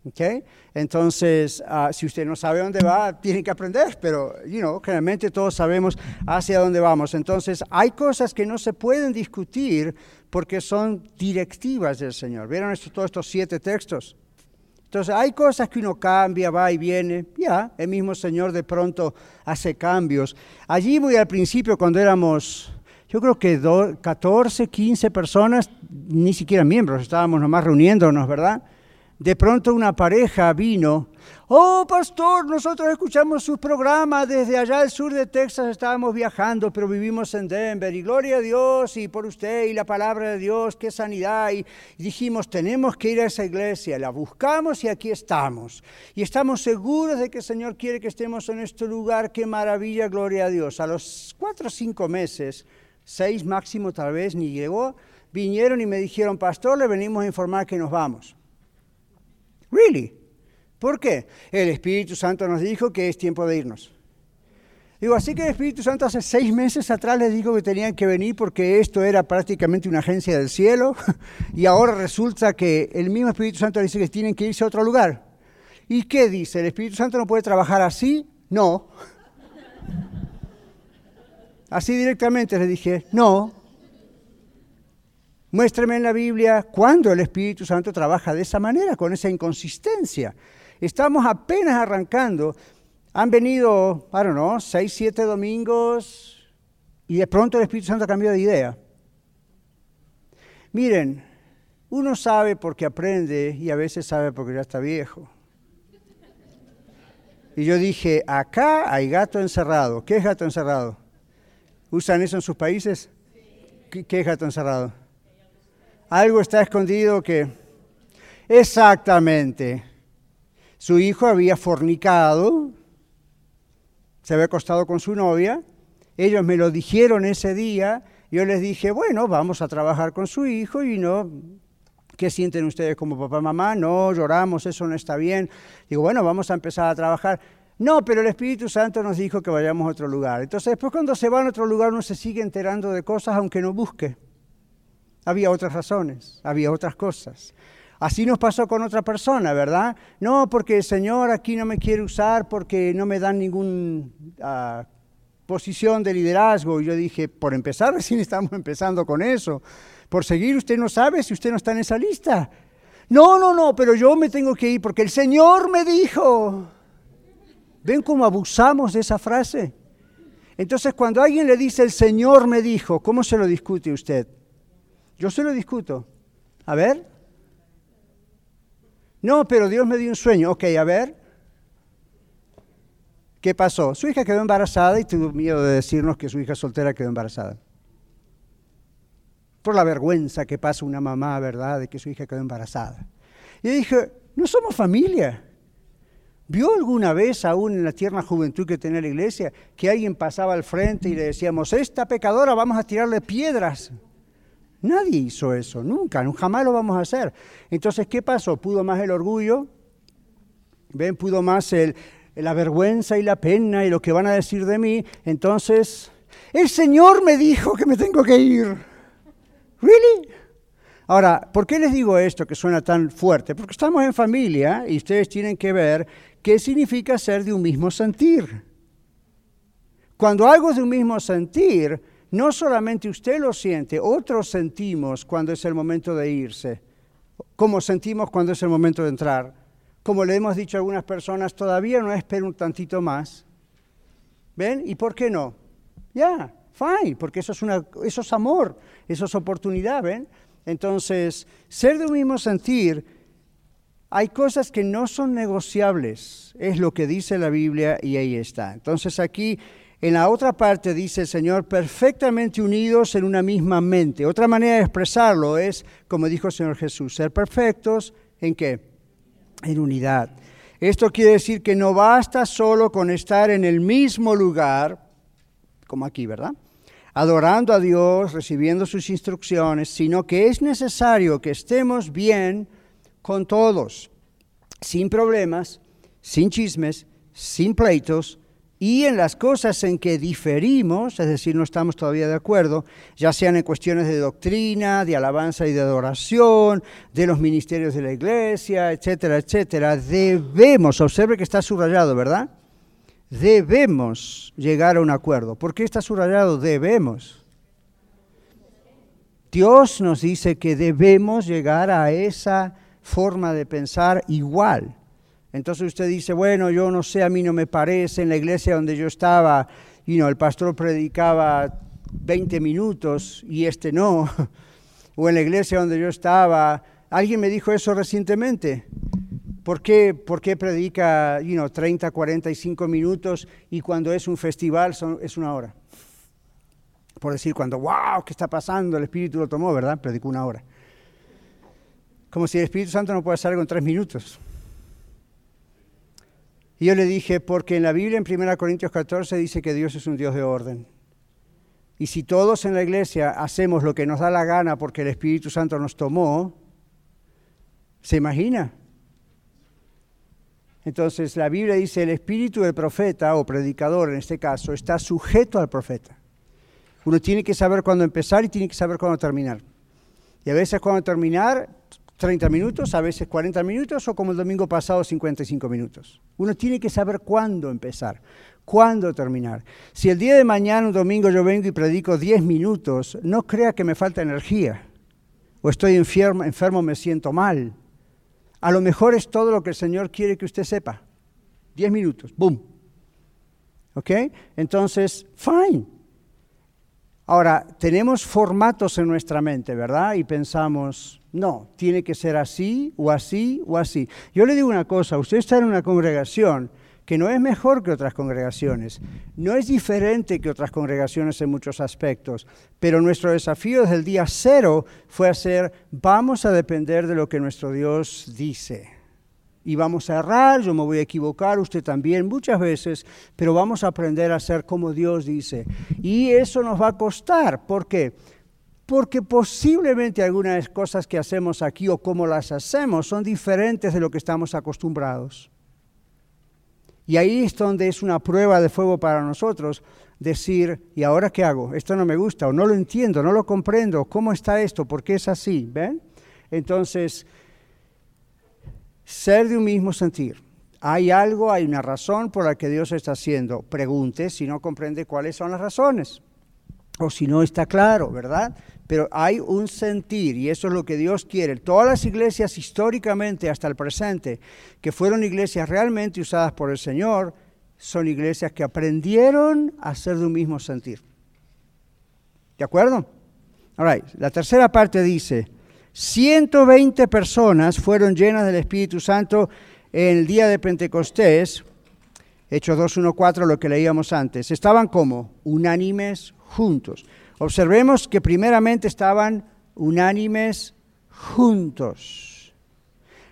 ¿Okay? Entonces, ah, si usted no sabe dónde va, tiene que aprender, pero, you know, generalmente todos sabemos hacia dónde vamos. Entonces, hay cosas que no se pueden discutir porque son directivas del Señor. ¿Vieron todos estos siete textos? Entonces hay cosas que uno cambia, va y viene. Ya, el mismo Señor de pronto hace cambios. Allí muy al principio, cuando éramos, yo creo que 14, 15 personas, ni siquiera miembros, estábamos nomás reuniéndonos, ¿verdad? De pronto una pareja vino Oh, pastor, nosotros escuchamos su programa desde allá al sur de Texas, estábamos viajando, pero vivimos en Denver. Y gloria a Dios y por usted y la palabra de Dios, qué sanidad. Y dijimos, tenemos que ir a esa iglesia. La buscamos y aquí estamos. Y estamos seguros de que el Señor quiere que estemos en este lugar. Qué maravilla, gloria a Dios. A los cuatro o cinco meses, seis máximo tal vez, ni llegó, vinieron y me dijeron, pastor, le venimos a informar que nos vamos. Really? ¿Por qué? El Espíritu Santo nos dijo que es tiempo de irnos. Digo, así que el Espíritu Santo hace seis meses atrás les dijo que tenían que venir porque esto era prácticamente una agencia del cielo y ahora resulta que el mismo Espíritu Santo dice que tienen que irse a otro lugar. ¿Y qué dice? ¿El Espíritu Santo no puede trabajar así? No. Así directamente les dije, no. Muéstrame en la Biblia cuándo el Espíritu Santo trabaja de esa manera, con esa inconsistencia. Estamos apenas arrancando. Han venido, I don't know, seis, siete domingos y de pronto el Espíritu Santo cambió de idea. Miren, uno sabe porque aprende y a veces sabe porque ya está viejo. Y yo dije, acá hay gato encerrado. ¿Qué es gato encerrado? ¿Usan eso en sus países? ¿Qué, es gato encerrado? Algo está escondido que... Exactamente. Su hijo había fornicado, se había acostado con su novia, ellos me lo dijeron ese día, yo les dije, bueno, vamos a trabajar con su hijo y no, ¿qué sienten ustedes como papá, mamá? No, lloramos, eso no está bien. Digo, bueno, vamos a empezar a trabajar. No, pero el Espíritu Santo nos dijo que vayamos a otro lugar. Entonces después cuando se va a otro lugar uno se sigue enterando de cosas aunque no busque. Había otras razones, había otras cosas. Así nos pasó con otra persona, ¿verdad? No, porque el Señor aquí no me quiere usar porque no me dan ninguna ah, posición de liderazgo. Y yo dije, por empezar, recién estamos empezando con eso. Por seguir, usted no sabe si usted no está en esa lista. No, no, no, pero yo me tengo que ir porque el Señor me dijo. ¿Ven cómo abusamos de esa frase? Entonces, cuando alguien le dice el Señor me dijo, ¿cómo se lo discute usted? Yo se lo discuto. A ver, no, pero Dios me dio un sueño. Ok, a ver. ¿Qué pasó? Su hija quedó embarazada y tuvo miedo de decirnos que su hija soltera quedó embarazada. Por la vergüenza que pasa una mamá, ¿verdad?, de que su hija quedó embarazada. Y dije, no somos familia. ¿Vio alguna vez, aún en la tierna juventud que tenía la iglesia, que alguien pasaba al frente y le decíamos, esta pecadora vamos a tirarle piedras? Nadie hizo eso, nunca, jamás lo vamos a hacer. Entonces, ¿qué pasó? ¿Pudo más el orgullo? ¿Ven? ¿Pudo más la vergüenza y la pena y lo que van a decir de mí? Entonces, el Señor me dijo que me tengo que ir. ¿Really? Ahora, ¿por qué les digo esto que suena tan fuerte? Porque estamos en familia y ustedes tienen que ver qué significa ser de un mismo sentir. Cuando algo es de un mismo sentir, no solamente usted lo siente, otros sentimos cuando es el momento de irse, como sentimos cuando es el momento de entrar. Como le hemos dicho a algunas personas, todavía no espero un tantito más. ¿Ven? ¿Y por qué no? Ya, fine, porque eso es, una, eso es amor, eso es oportunidad, ¿ven? Entonces, ser de un mismo sentir, hay cosas que no son negociables, es lo que dice la Biblia y ahí está. Entonces aquí en la otra parte dice el Señor, perfectamente unidos en una misma mente. Otra manera de expresarlo es, como dijo el Señor Jesús, ser perfectos en qué? En unidad. Esto quiere decir que no basta solo con estar en el mismo lugar, como aquí, ¿verdad? Adorando a Dios, recibiendo sus instrucciones, sino que es necesario que estemos bien con todos, sin problemas, sin chismes, sin pleitos, y en las cosas en que diferimos, es decir, no estamos todavía de acuerdo, ya sean en cuestiones de doctrina, de alabanza y de adoración, de los ministerios de la iglesia, etcétera, etcétera, debemos, observe que está subrayado, ¿verdad? Debemos llegar a un acuerdo. ¿Por qué está subrayado? Debemos. Dios nos dice que debemos llegar a esa forma de pensar igual. Entonces usted dice, bueno, yo no sé, a mí no me parece, en la iglesia donde yo estaba, y no, el pastor predicaba 20 minutos y este no, o en la iglesia donde yo estaba, alguien me dijo eso recientemente, ¿por qué, por qué predica you know, 30, 45 minutos y cuando es un festival es una hora? Por decir, cuando, wow, ¿qué está pasando? El Espíritu lo tomó, ¿verdad? Predicó una hora. Como si el Espíritu Santo no puede hacer algo en tres minutos. Y yo le dije, porque en la Biblia, en 1 Corintios 14, dice que Dios es un Dios de orden. Y si todos en la iglesia hacemos lo que nos da la gana porque el Espíritu Santo nos tomó, ¿se imagina? Entonces la Biblia dice, el espíritu del profeta o predicador en este caso está sujeto al profeta. Uno tiene que saber cuándo empezar y tiene que saber cuándo terminar. Y a veces cuando terminar, 30 minutos, a veces 40 minutos o como el domingo pasado 55 minutos. Uno tiene que saber cuándo empezar, cuándo terminar. Si el día de mañana, un domingo, yo vengo y predico 10 minutos, no crea que me falta energía o estoy enfermo, enfermo me siento mal. A lo mejor es todo lo que el Señor quiere que usted sepa. 10 minutos, boom. ¿Ok? Entonces, fine. Ahora, tenemos formatos en nuestra mente, ¿verdad? Y pensamos, no, tiene que ser así o así o así. Yo le digo una cosa, usted está en una congregación que no es mejor que otras congregaciones, no es diferente que otras congregaciones en muchos aspectos, pero nuestro desafío desde el día cero fue hacer, vamos a depender de lo que nuestro Dios dice. Y vamos a errar, yo me voy a equivocar, usted también muchas veces, pero vamos a aprender a hacer como Dios dice. Y eso nos va a costar, ¿por qué? porque posiblemente algunas cosas que hacemos aquí o cómo las hacemos son diferentes de lo que estamos acostumbrados. Y ahí es donde es una prueba de fuego para nosotros decir, ¿y ahora qué hago? Esto no me gusta o no lo entiendo, no lo comprendo, ¿cómo está esto? ¿Por qué es así? ¿Ven? Entonces, ser de un mismo sentir. Hay algo, hay una razón por la que Dios está haciendo. Pregunte si no comprende cuáles son las razones o si no está claro, ¿verdad? pero hay un sentir y eso es lo que Dios quiere. Todas las iglesias históricamente hasta el presente que fueron iglesias realmente usadas por el Señor son iglesias que aprendieron a ser de un mismo sentir. ¿De acuerdo? All La tercera parte dice, 120 personas fueron llenas del Espíritu Santo en el día de Pentecostés, Hechos 2.1.4, lo que leíamos antes. Estaban como unánimes juntos. Observemos que primeramente estaban unánimes juntos.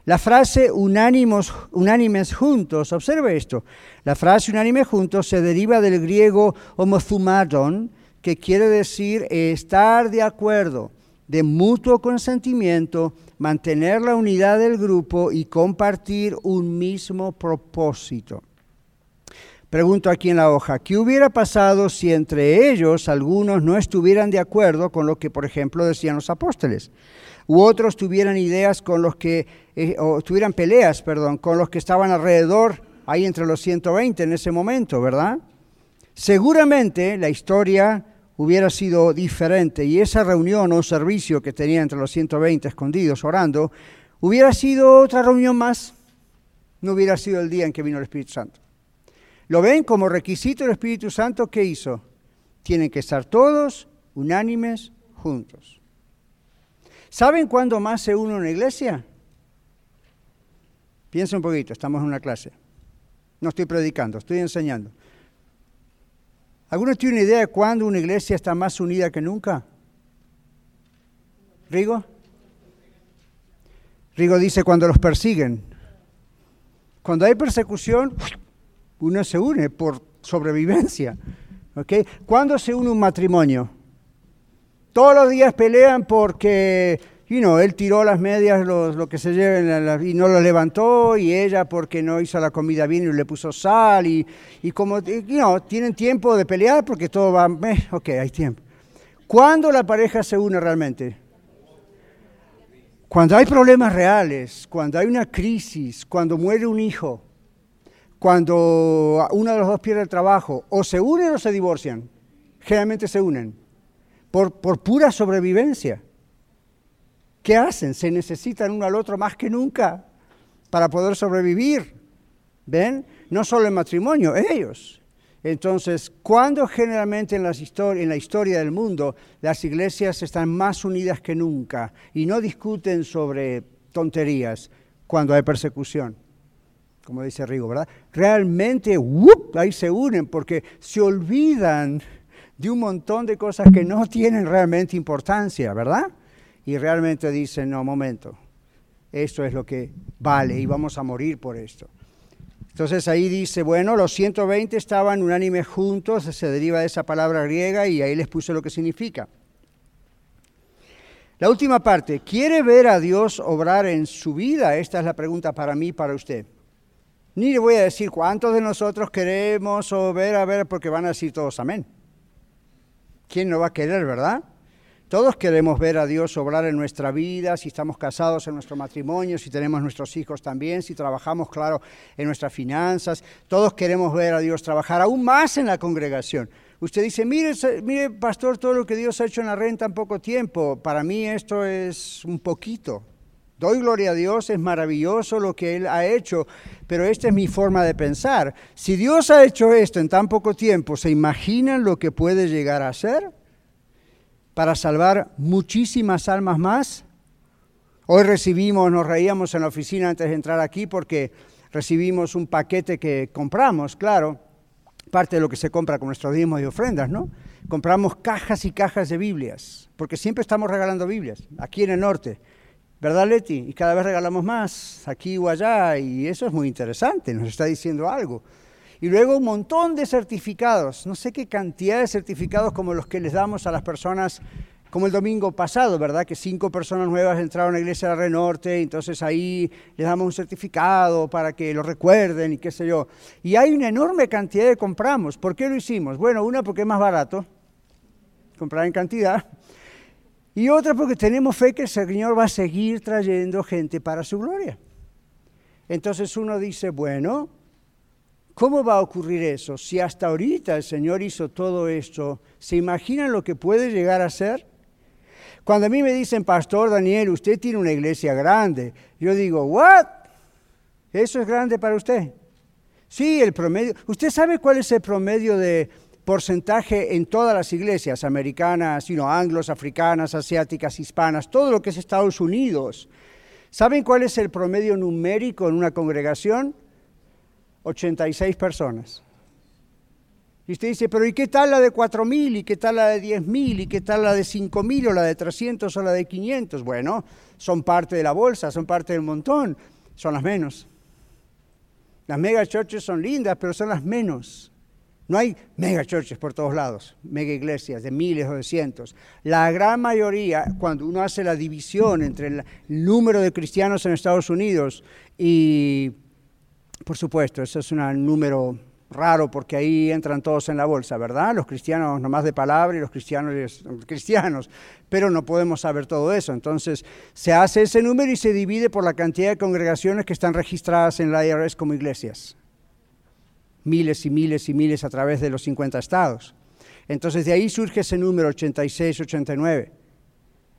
La frase unánimos, unánimes juntos, observe esto, la frase unánime juntos se deriva del griego homozumadon, que quiere decir estar de acuerdo, de mutuo consentimiento, mantener la unidad del grupo y compartir un mismo propósito. Pregunto aquí en la hoja, ¿qué hubiera pasado si entre ellos algunos no estuvieran de acuerdo con lo que, por ejemplo, decían los apóstoles? U otros tuvieran ideas con los que, eh, o tuvieran peleas, perdón, con los que estaban alrededor, ahí entre los 120 en ese momento, ¿verdad? Seguramente la historia hubiera sido diferente y esa reunión o servicio que tenía entre los 120 escondidos orando, hubiera sido otra reunión más, no hubiera sido el día en que vino el Espíritu Santo. ¿Lo ven como requisito del Espíritu Santo? ¿Qué hizo? Tienen que estar todos unánimes juntos. ¿Saben cuándo más se une una iglesia? Piensa un poquito, estamos en una clase. No estoy predicando, estoy enseñando. ¿Alguno tiene una idea de cuándo una iglesia está más unida que nunca? ¿Rigo? Rigo dice cuando los persiguen. Cuando hay persecución, uno se une por sobrevivencia. ¿okay? ¿Cuándo se une un matrimonio? Todos los días pelean porque you know, él tiró las medias, lo que se lleven, y no lo levantó, y ella porque no hizo la comida bien y le puso sal, y, y como, you know, tienen tiempo de pelear porque todo va, eh, ok, hay tiempo. ¿Cuándo la pareja se une realmente? Cuando hay problemas reales, cuando hay una crisis, cuando muere un hijo, cuando uno de los dos pierde el trabajo, o se unen o se divorcian. Generalmente se unen, por, por pura sobrevivencia. ¿Qué hacen? Se necesitan uno al otro más que nunca para poder sobrevivir. ¿Ven? No solo el matrimonio, ellos. Entonces, cuando generalmente en, las en, la historia del mundo las iglesias están más unidas que nunca y no discuten sobre tonterías cuando hay persecución, como dice Rigo, ¿verdad? Realmente, ahí se unen porque se olvidan de un montón de cosas que no tienen realmente importancia, ¿verdad? Y realmente dicen, no, momento, esto es lo que vale y vamos a morir por esto. Entonces ahí dice, bueno, los 120 estaban unánimes juntos, se deriva de esa palabra griega y ahí les puse lo que significa. La última parte, ¿quiere ver a Dios obrar en su vida? Esta es la pregunta para mí, para usted. Ni le voy a decir cuántos de nosotros queremos o ver a ver, porque van a decir todos amén. ¿Quién no va a querer, verdad? Todos queremos ver a Dios obrar en nuestra vida, si estamos casados en nuestro matrimonio, si tenemos nuestros hijos también, si trabajamos, claro, en nuestras finanzas. Todos queremos ver a Dios trabajar aún más en la congregación. Usted dice, mire, mire, pastor, todo lo que Dios ha hecho en la red en poco tiempo. Para mí esto es un poquito. Doy gloria a Dios, es maravilloso lo que Él ha hecho, pero esta es mi forma de pensar. Si Dios ha hecho esto en tan poco tiempo, ¿se imaginan lo que puede llegar a ser? para salvar muchísimas almas más. Hoy recibimos, nos reíamos en la oficina antes de entrar aquí porque recibimos un paquete que compramos, claro, parte de lo que se compra con nuestros diezmos y ofrendas, ¿no? Compramos cajas y cajas de Biblias, porque siempre estamos regalando Biblias, aquí en el norte, ¿verdad Leti? Y cada vez regalamos más, aquí o allá, y eso es muy interesante, nos está diciendo algo. Y luego un montón de certificados, no sé qué cantidad de certificados como los que les damos a las personas, como el domingo pasado, ¿verdad? Que cinco personas nuevas entraron a la iglesia de la Renorte, entonces ahí les damos un certificado para que lo recuerden y qué sé yo. Y hay una enorme cantidad de compramos. ¿Por qué lo hicimos? Bueno, una porque es más barato, comprar en cantidad. Y otra porque tenemos fe que el Señor va a seguir trayendo gente para su gloria. Entonces uno dice, bueno, ¿Cómo va a ocurrir eso? Si hasta ahorita el Señor hizo todo esto, ¿se imaginan lo que puede llegar a ser? Cuando a mí me dicen, Pastor Daniel, usted tiene una iglesia grande, yo digo, ¿what? ¿Eso es grande para usted? Sí, el promedio. ¿Usted sabe cuál es el promedio de porcentaje en todas las iglesias americanas, sino anglos, africanas, asiáticas, hispanas, todo lo que es Estados Unidos? ¿Saben cuál es el promedio numérico en una congregación? 86 personas. Y usted dice, pero ¿y qué tal la de 4.000? ¿Y qué tal la de 10.000? ¿Y qué tal la de 5.000 o la de 300 o la de 500? Bueno, son parte de la bolsa, son parte del montón, son las menos. Las mega churches son lindas, pero son las menos. No hay mega churches por todos lados, mega iglesias de miles o de cientos. La gran mayoría, cuando uno hace la división entre el número de cristianos en Estados Unidos y por supuesto, eso es un número raro porque ahí entran todos en la bolsa, ¿verdad? Los cristianos nomás de palabra y los cristianos cristianos, pero no podemos saber todo eso. Entonces se hace ese número y se divide por la cantidad de congregaciones que están registradas en la IRS como iglesias. Miles y miles y miles a través de los 50 estados. Entonces de ahí surge ese número 86, 89.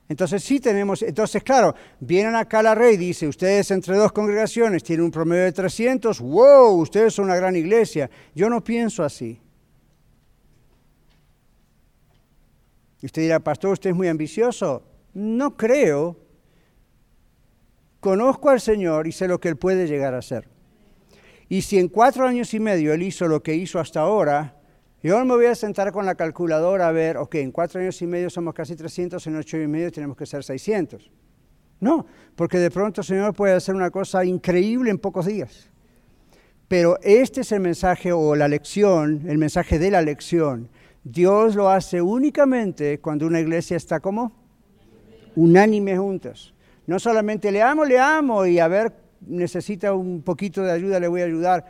Entonces sí tenemos, entonces claro, vienen acá la rey, dice, ustedes entre dos congregaciones tienen un promedio de 300, wow, ustedes son una gran iglesia. Yo no pienso así. Y usted dirá, pastor, usted es muy ambicioso. No creo. Conozco al Señor y sé lo que Él puede llegar a hacer. Y si en cuatro años y medio Él hizo lo que hizo hasta ahora, yo me voy a sentar con la calculadora a ver, ok, en cuatro años y medio somos casi 300, en ocho y medio tenemos que ser 600. No, porque de pronto el Señor puede hacer una cosa increíble en pocos días. Pero este es el mensaje o la lección, el mensaje de la lección. Dios lo hace únicamente cuando una iglesia está como unánime juntas. No solamente le amo, le amo y a ver, necesita un poquito de ayuda, le voy a ayudar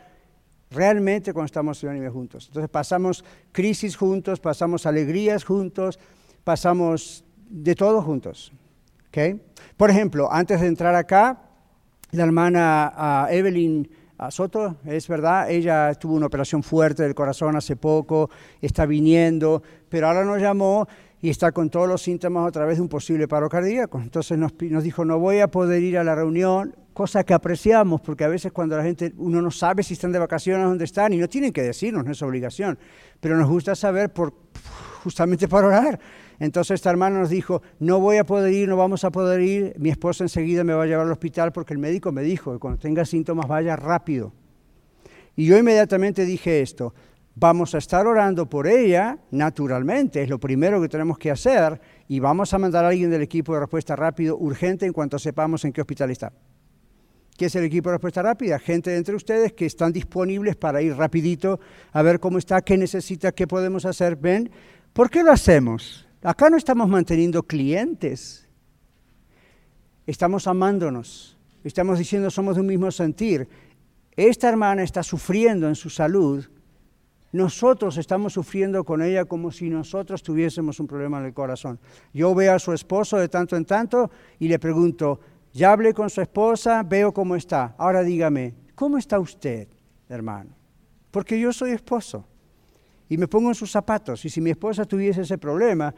realmente cuando estamos unánime juntos. Entonces pasamos crisis juntos, pasamos alegrías juntos, pasamos de todo juntos. ¿okay? Por ejemplo, antes de entrar acá, la hermana uh, Evelyn uh, Soto, es verdad, ella tuvo una operación fuerte del corazón hace poco, está viniendo, pero ahora nos llamó y está con todos los síntomas otra vez de un posible paro cardíaco. Entonces nos dijo, no voy a poder ir a la reunión, cosa que apreciamos, porque a veces cuando la gente, uno no sabe si están de vacaciones, dónde están, y no tienen que decirnos, no es obligación, pero nos gusta saber justamente para orar. Entonces esta hermana nos dijo, no voy a poder ir, no vamos a poder ir, mi esposa enseguida me va a llevar al hospital porque el médico me dijo que cuando tenga síntomas vaya rápido. Y yo inmediatamente dije esto, vamos a estar orando por ella, naturalmente, es lo primero que tenemos que hacer, y vamos a mandar a alguien del equipo de respuesta rápido, urgente, en cuanto sepamos en qué hospital está. ¿Qué es el equipo de respuesta rápida? Gente entre ustedes que están disponibles para ir rapidito a ver cómo está, qué necesita, qué podemos hacer. ¿Ven? ¿Por qué lo hacemos? Acá no estamos manteniendo clientes. Estamos amándonos. Estamos diciendo somos de un mismo sentir. Esta hermana está sufriendo en su salud. Nosotros estamos sufriendo con ella como si nosotros tuviésemos un problema en el corazón. Yo veo a su esposo de tanto en tanto y le pregunto, ya hablé con su esposa, veo cómo está. Ahora dígame, ¿cómo está usted, hermano? Porque yo soy esposo y me pongo en sus zapatos y si mi esposa tuviese ese problema,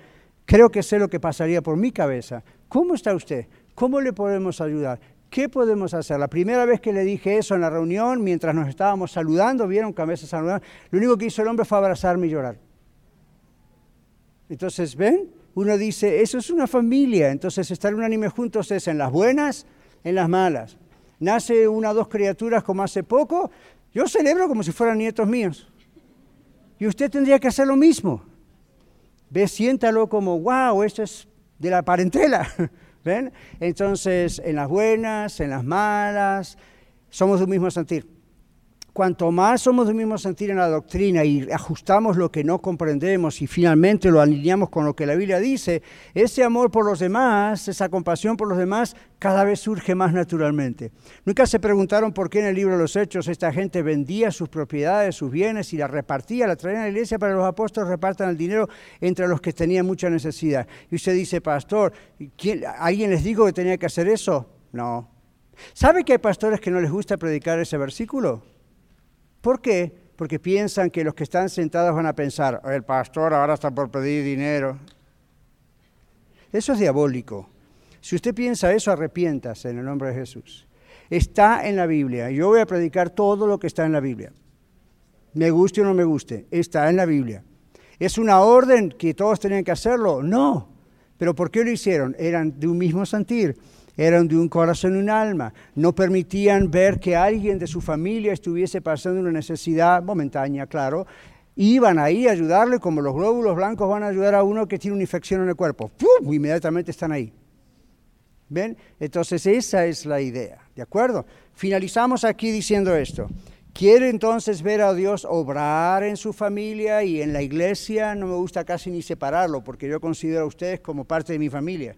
creo que sé lo que pasaría por mi cabeza. ¿Cómo está usted? ¿Cómo le podemos ayudar? ¿Qué podemos hacer? La primera vez que le dije eso en la reunión, mientras nos estábamos saludando, vieron que a veces saludando, lo único que hizo el hombre fue abrazarme y llorar. Entonces, ¿ven? Uno dice, eso es una familia, entonces estar unánime juntos es en las buenas, en las malas. Nace una o dos criaturas como hace poco, yo celebro como si fueran nietos míos. Y usted tendría que hacer lo mismo. Ve, siéntalo como, wow, esto es de la parentela. ¿Ven? Entonces, en las buenas, en las malas, somos un mismo sentir. Cuanto más somos del mismo sentir en la doctrina y ajustamos lo que no comprendemos y finalmente lo alineamos con lo que la Biblia dice, ese amor por los demás, esa compasión por los demás, cada vez surge más naturalmente. Nunca se preguntaron por qué en el libro de los Hechos esta gente vendía sus propiedades, sus bienes y las repartía, la traían a la iglesia para que los apóstoles repartan el dinero entre los que tenían mucha necesidad. Y usted dice, pastor, ¿alguien les dijo que tenía que hacer eso? No. ¿Sabe que hay pastores que no les gusta predicar ese versículo? ¿Por qué? Porque piensan que los que están sentados van a pensar, el pastor ahora está por pedir dinero. Eso es diabólico. Si usted piensa eso, arrepiéntase en el nombre de Jesús. Está en la Biblia. Yo voy a predicar todo lo que está en la Biblia. Me guste o no me guste, está en la Biblia. ¿Es una orden que todos tenían que hacerlo? No. ¿Pero por qué lo hicieron? Eran de un mismo sentir eran de un corazón y un alma. No permitían ver que alguien de su familia estuviese pasando una necesidad momentánea, claro. Iban ahí a ayudarle como los glóbulos blancos van a ayudar a uno que tiene una infección en el cuerpo. ¡Pum! Inmediatamente están ahí. ¿Ven? Entonces esa es la idea, ¿de acuerdo? Finalizamos aquí diciendo esto. ¿Quiere entonces ver a Dios obrar en su familia y en la iglesia? No me gusta casi ni separarlo, porque yo considero a ustedes como parte de mi familia.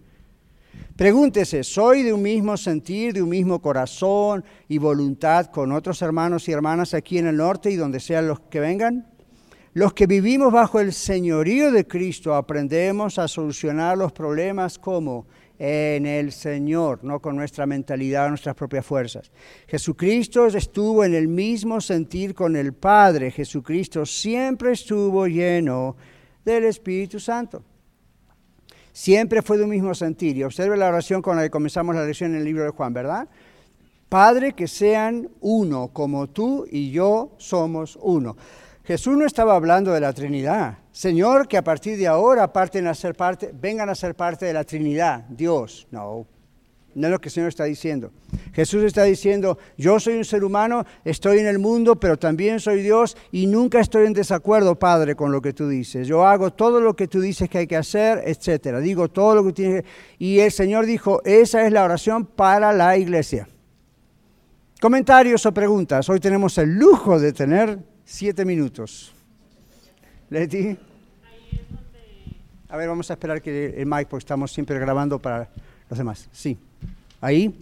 Pregúntese, ¿soy de un mismo sentir, de un mismo corazón y voluntad con otros hermanos y hermanas aquí en el norte y donde sean los que vengan? Los que vivimos bajo el señorío de Cristo aprendemos a solucionar los problemas como en el Señor, no con nuestra mentalidad o nuestras propias fuerzas. Jesucristo estuvo en el mismo sentir con el Padre. Jesucristo siempre estuvo lleno del Espíritu Santo. Siempre fue de un mismo sentir. Y observe la oración con la que comenzamos la lección en el libro de Juan, ¿verdad? Padre, que sean uno, como tú y yo somos uno. Jesús no estaba hablando de la Trinidad. Señor, que a partir de ahora vengan a ser parte de la Trinidad, Dios. No, no es lo que el Señor está diciendo. Jesús está diciendo, yo soy un ser humano, estoy en el mundo, pero también soy Dios y nunca estoy en desacuerdo, Padre, con lo que tú dices. Yo hago todo lo que tú dices que hay que hacer, etcétera. Digo todo lo que tienes que... Y el Señor dijo, esa es la oración para la iglesia. Comentarios o preguntas. Hoy tenemos el lujo de tener siete minutos. Leti. A ver, vamos a esperar que el mic, porque estamos siempre grabando para los demás. Sí. Ahí.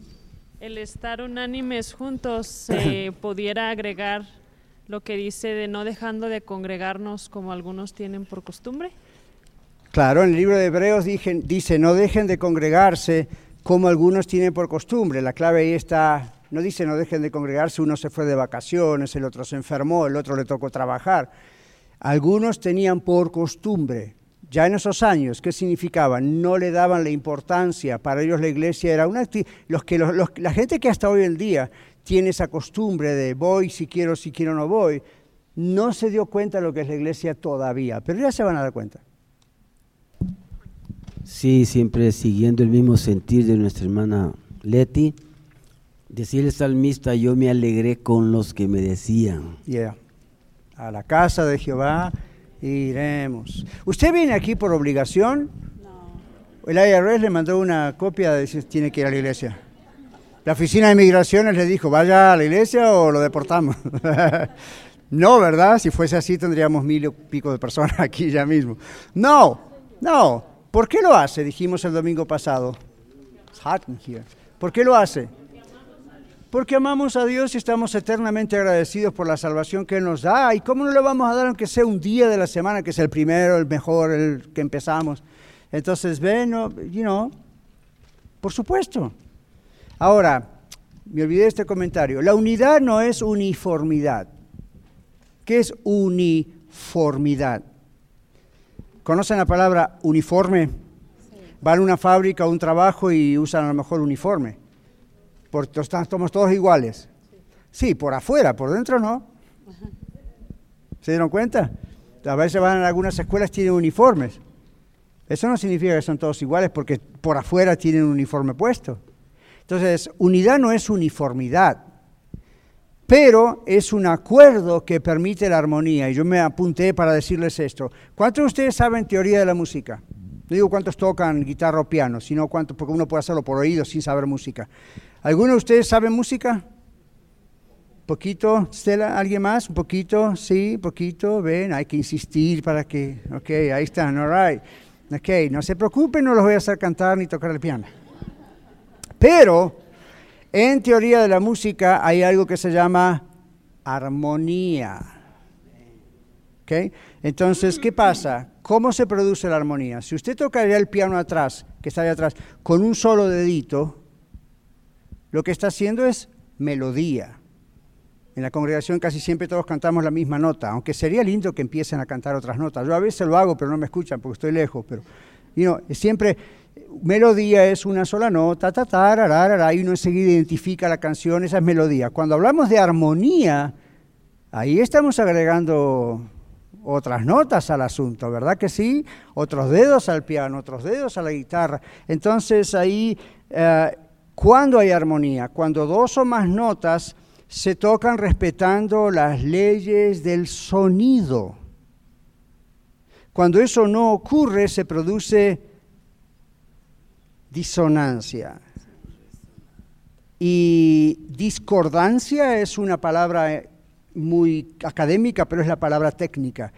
El estar unánimes juntos se pudiera agregar lo que dice de no dejando de congregarnos como algunos tienen por costumbre. Claro, en el libro de Hebreos dice, no dejen de congregarse como algunos tienen por costumbre. La clave ahí está, no dice no dejen de congregarse, uno se fue de vacaciones, el otro se enfermó, el otro le tocó trabajar. Algunos tenían por costumbre Ya en esos años, ¿qué significaba? No le daban la importancia. Para ellos la iglesia era una los que La gente que hasta hoy en día tiene esa costumbre de voy si quiero, si quiero no voy, no se dio cuenta de lo que es la iglesia todavía, pero ya se van a dar cuenta. Sí, siempre siguiendo el mismo sentir de nuestra hermana Leti. Decía el salmista, yo me alegré con los que me decían. Yeah. A la casa de Jehová iremos. ¿Usted viene aquí por obligación? No. El IRS le mandó una copia de si tiene que ir a la iglesia. La oficina de migraciones le dijo, vaya a la iglesia o lo deportamos. no, ¿verdad? Si fuese así tendríamos mil y pico de personas aquí ya mismo. No, no. ¿Por qué lo hace? Dijimos el domingo pasado. hot here. ¿Por qué lo hace? Porque amamos a Dios y estamos eternamente agradecidos por la salvación que nos da. ¿Y cómo no le vamos a dar aunque sea un día de la semana, que es el primero, el mejor, el que empezamos? Entonces, ven, you know, por supuesto. Ahora, me olvidé de este comentario. La unidad no es uniformidad. ¿Qué es uniformidad? ¿Conocen la palabra uniforme? Van a una fábrica o un trabajo y usan a lo mejor uniforme. Porque estamos todos iguales. Sí, por afuera, por dentro no. ¿Se dieron cuenta? A veces van a algunas escuelas tienen uniformes. Eso no significa que son todos iguales porque por afuera tienen un uniforme puesto. Entonces, unidad no es uniformidad, pero es un acuerdo que permite la armonía. Y yo me apunté para decirles esto. ¿Cuántos de ustedes saben teoría de la música? No digo cuántos tocan guitarra o piano, sino cuántos, porque uno puede hacerlo por oído sin saber música. ¿Alguno de ustedes sabe música? ¿Poquito? ¿Stella? ¿Alguien más? ¿Un poquito? Sí, poquito. Ven, hay que insistir para que... Ok, ahí están, all right. Ok, no se preocupen, no los voy a hacer cantar ni tocar el piano. Pero en teoría de la música hay algo que se llama armonía. ¿Okay? Entonces, ¿qué pasa? ¿Cómo se produce la armonía? Si usted tocaría el piano atrás, que está ahí atrás, con un solo dedito, lo que está haciendo es melodía. En la congregación casi siempre todos cantamos la misma nota, aunque sería lindo que empiecen a cantar otras notas. Yo a veces lo hago, pero no me escuchan porque estoy lejos. Pero siempre melodía es una sola nota, ta, ta, y uno enseguida identifica la canción, esa es melodía. Cuando hablamos de armonía, ahí estamos agregando otras notas al asunto, ¿verdad que sí? Otros dedos al piano, otros dedos a la guitarra. Entonces ahí, eh, ¿cuándo hay armonía? Cuando dos o más notas se tocan respetando las leyes del sonido. Cuando eso no ocurre, se produce disonancia. Y discordancia es una palabra eh, muy académica, pero es la palabra técnica.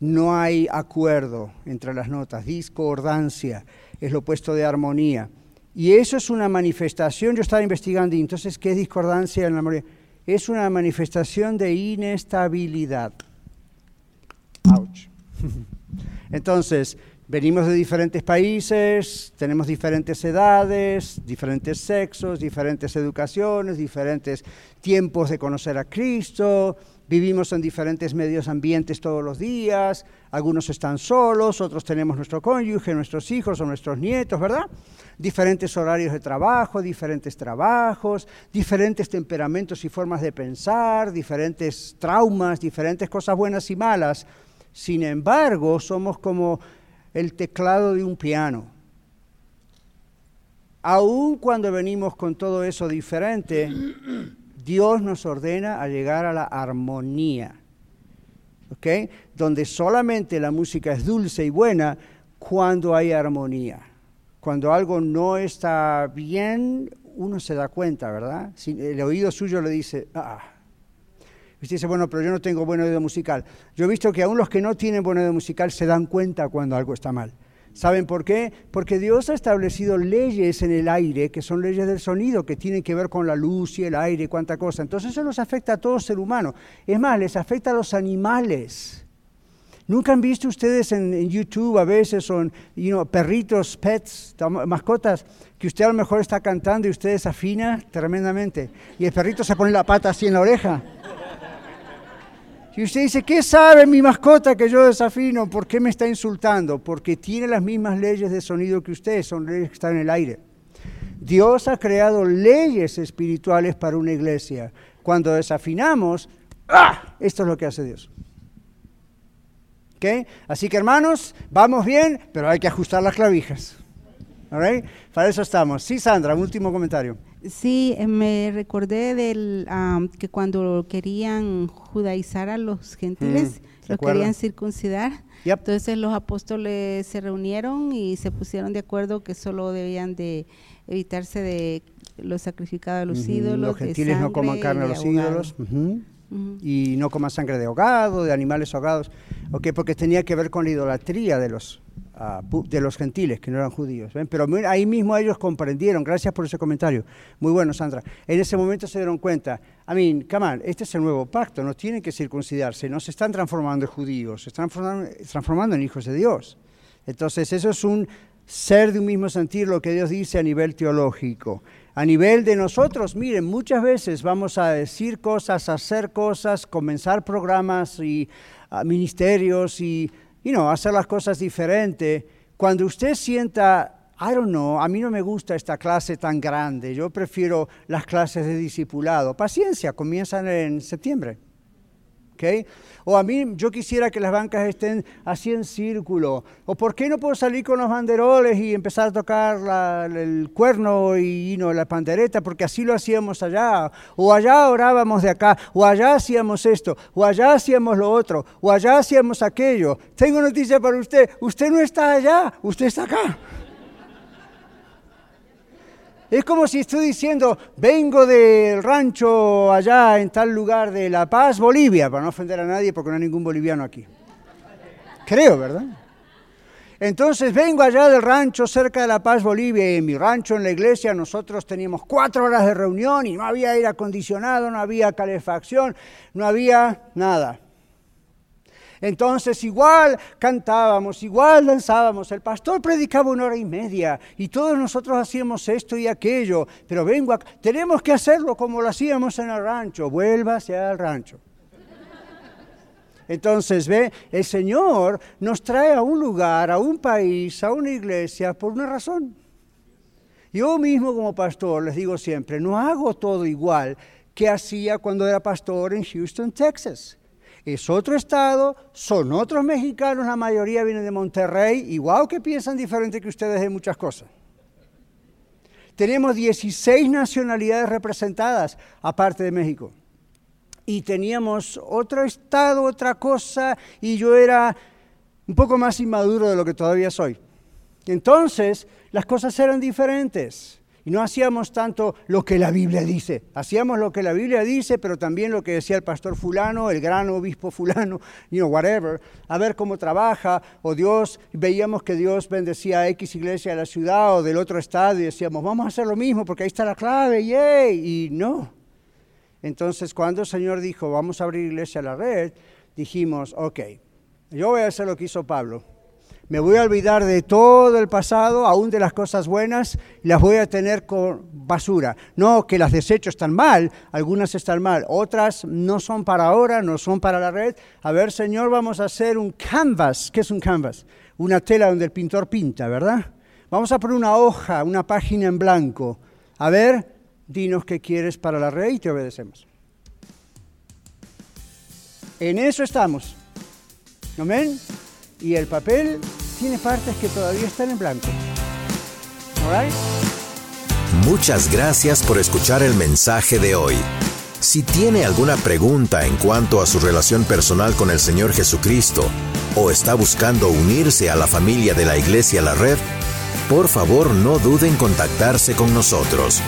No hay acuerdo entre las notas. Discordancia es lo opuesto de armonía. Y eso es una manifestación, yo estaba investigando, y entonces, ¿qué discordancia en la armonía? Es una manifestación de inestabilidad. Ouch. Entonces, Venimos de diferentes países, tenemos diferentes edades, diferentes sexos, diferentes educaciones, diferentes tiempos de conocer a Cristo, vivimos en diferentes medios ambientes todos los días, algunos están solos, otros tenemos nuestro cónyuge, nuestros hijos o nuestros nietos, ¿verdad? Diferentes horarios de trabajo, diferentes trabajos, diferentes temperamentos y formas de pensar, diferentes traumas, diferentes cosas buenas y malas. Sin embargo, somos como el teclado de un piano. Aun cuando venimos con todo eso diferente, Dios nos ordena a llegar a la armonía, ¿ok? Donde solamente la música es dulce y buena cuando hay armonía. Cuando algo no está bien, uno se da cuenta, ¿verdad? el oído suyo le dice, ah, Usted dice, bueno, pero yo no tengo buen oído musical. Yo he visto que aún los que no tienen buen oído musical se dan cuenta cuando algo está mal. ¿Saben por qué? Porque Dios ha establecido leyes en el aire, que son leyes del sonido, que tienen que ver con la luz y el aire y cuánta cosa. Entonces eso nos afecta a todo ser humano. Es más, les afecta a los animales. ¿Nunca han visto ustedes en, YouTube a veces son perritos, pets, mascotas, que usted a lo mejor está cantando y usted desafina tremendamente? Y el perrito se pone la pata así en la oreja. Si usted dice, ¿qué sabe mi mascota que yo desafino? ¿Por qué me está insultando? Porque tiene las mismas leyes de sonido que usted, son leyes que están en el aire. Dios ha creado leyes espirituales para una iglesia. Cuando desafinamos, ¡ah! esto es lo que hace Dios. ¿Okay? Así que hermanos, vamos bien, pero hay que ajustar las clavijas. ¿All Para eso estamos. Sí, Sandra, un último comentario. Sí, eh, me recordé del que cuando querían judaizar a los gentiles, Mm, los querían circuncidar. Entonces los apóstoles se reunieron y se pusieron de acuerdo que solo debían de evitarse de los sacrificados de los Ujú, ídolos. Los de gentiles no coman carne a de los ídolos. ujú. Ujú. Y no coman sangre de ahogado, de animales ahogados. Ok, porque tenía que ver con la idolatría de los, de los gentiles, que no eran judíos. Pero ahí mismo ellos comprendieron. Gracias por ese comentario. Muy bueno, Sandra. En ese momento se dieron cuenta. I mean, come on, este es el nuevo pacto. No tienen que circuncidarse. No se están transformando en judíos. Se están transformando, transformando en hijos de Dios. Entonces, eso es un ser de un mismo sentir, lo que Dios dice a nivel teológico. A nivel de nosotros, miren, muchas veces vamos a decir cosas, hacer cosas, comenzar programas y ah, ministerios y, you know, hacer las cosas diferente. Cuando usted sienta, I don't know, a mí no me gusta esta clase tan grande, yo prefiero las clases de discipulado. Paciencia, comienzan en septiembre. O a mí, yo quisiera que las bancas estén así en círculo. O por qué no puedo salir con los banderoles y empezar a tocar el cuerno y know, la pandereta, porque así lo hacíamos allá. O allá orábamos de acá, o allá hacíamos esto, o allá hacíamos lo otro, o allá hacíamos aquello. Tengo noticia para usted, usted no está allá, usted está acá. Es como si estoy diciendo, vengo del rancho allá en tal lugar de La Paz, Bolivia, para no ofender a nadie porque no hay ningún boliviano aquí. Creo, ¿verdad? Entonces vengo allá del rancho cerca de La Paz, Bolivia, y en mi rancho, en la iglesia, nosotros teníamos cuatro horas de reunión y no había aire acondicionado, no había calefacción, no había nada. Entonces igual cantábamos, igual danzábamos, el pastor predicaba una hora y media y todos nosotros hacíamos esto y aquello, pero vengo a, tenemos que hacerlo como lo hacíamos en el rancho, vuélvase al rancho. Entonces, ve, el Señor nos trae a un lugar, a un país, a una iglesia por una razón. Yo mismo como pastor les digo siempre, no hago todo igual que hacía cuando era pastor en Houston, Texas. Es otro estado, son otros mexicanos, la mayoría vienen de Monterrey, igual que piensan diferente que ustedes de muchas cosas. Tenemos 16 nacionalidades representadas, aparte de México. Y teníamos otro estado, otra cosa, y yo era un poco más inmaduro de lo que todavía soy. Entonces, las cosas eran diferentes. Y no hacíamos tanto lo que la Biblia dice. Hacíamos lo que la Biblia dice, pero también lo que decía el pastor fulano, el gran obispo fulano, you know, whatever. A ver cómo trabaja. O Dios, veíamos que Dios bendecía a X iglesia de la ciudad o del otro estado y decíamos, vamos a hacer lo mismo porque ahí está la clave, yay. Y no. Entonces, cuando el Señor dijo, vamos a abrir iglesia a la red, dijimos, ok, yo voy a hacer lo que hizo Pablo. Me voy a olvidar de todo el pasado, aún de las cosas buenas, y las voy a tener con basura. No que las desecho están mal, algunas están mal, otras no son para ahora, no son para la red. A ver, Señor, vamos a hacer un canvas. ¿Qué es un canvas? Una tela donde el pintor pinta, ¿verdad? Vamos a poner una hoja, una página en blanco. A ver, dinos qué quieres para la red y te obedecemos. En eso estamos. Amén. Y el papel tiene partes que todavía están en blanco. Muchas gracias por escuchar el mensaje de hoy. Si tiene alguna pregunta en cuanto a su relación personal con el Señor Jesucristo o está buscando unirse a la familia de la Iglesia La Red, por favor no duden en contactarse con nosotros.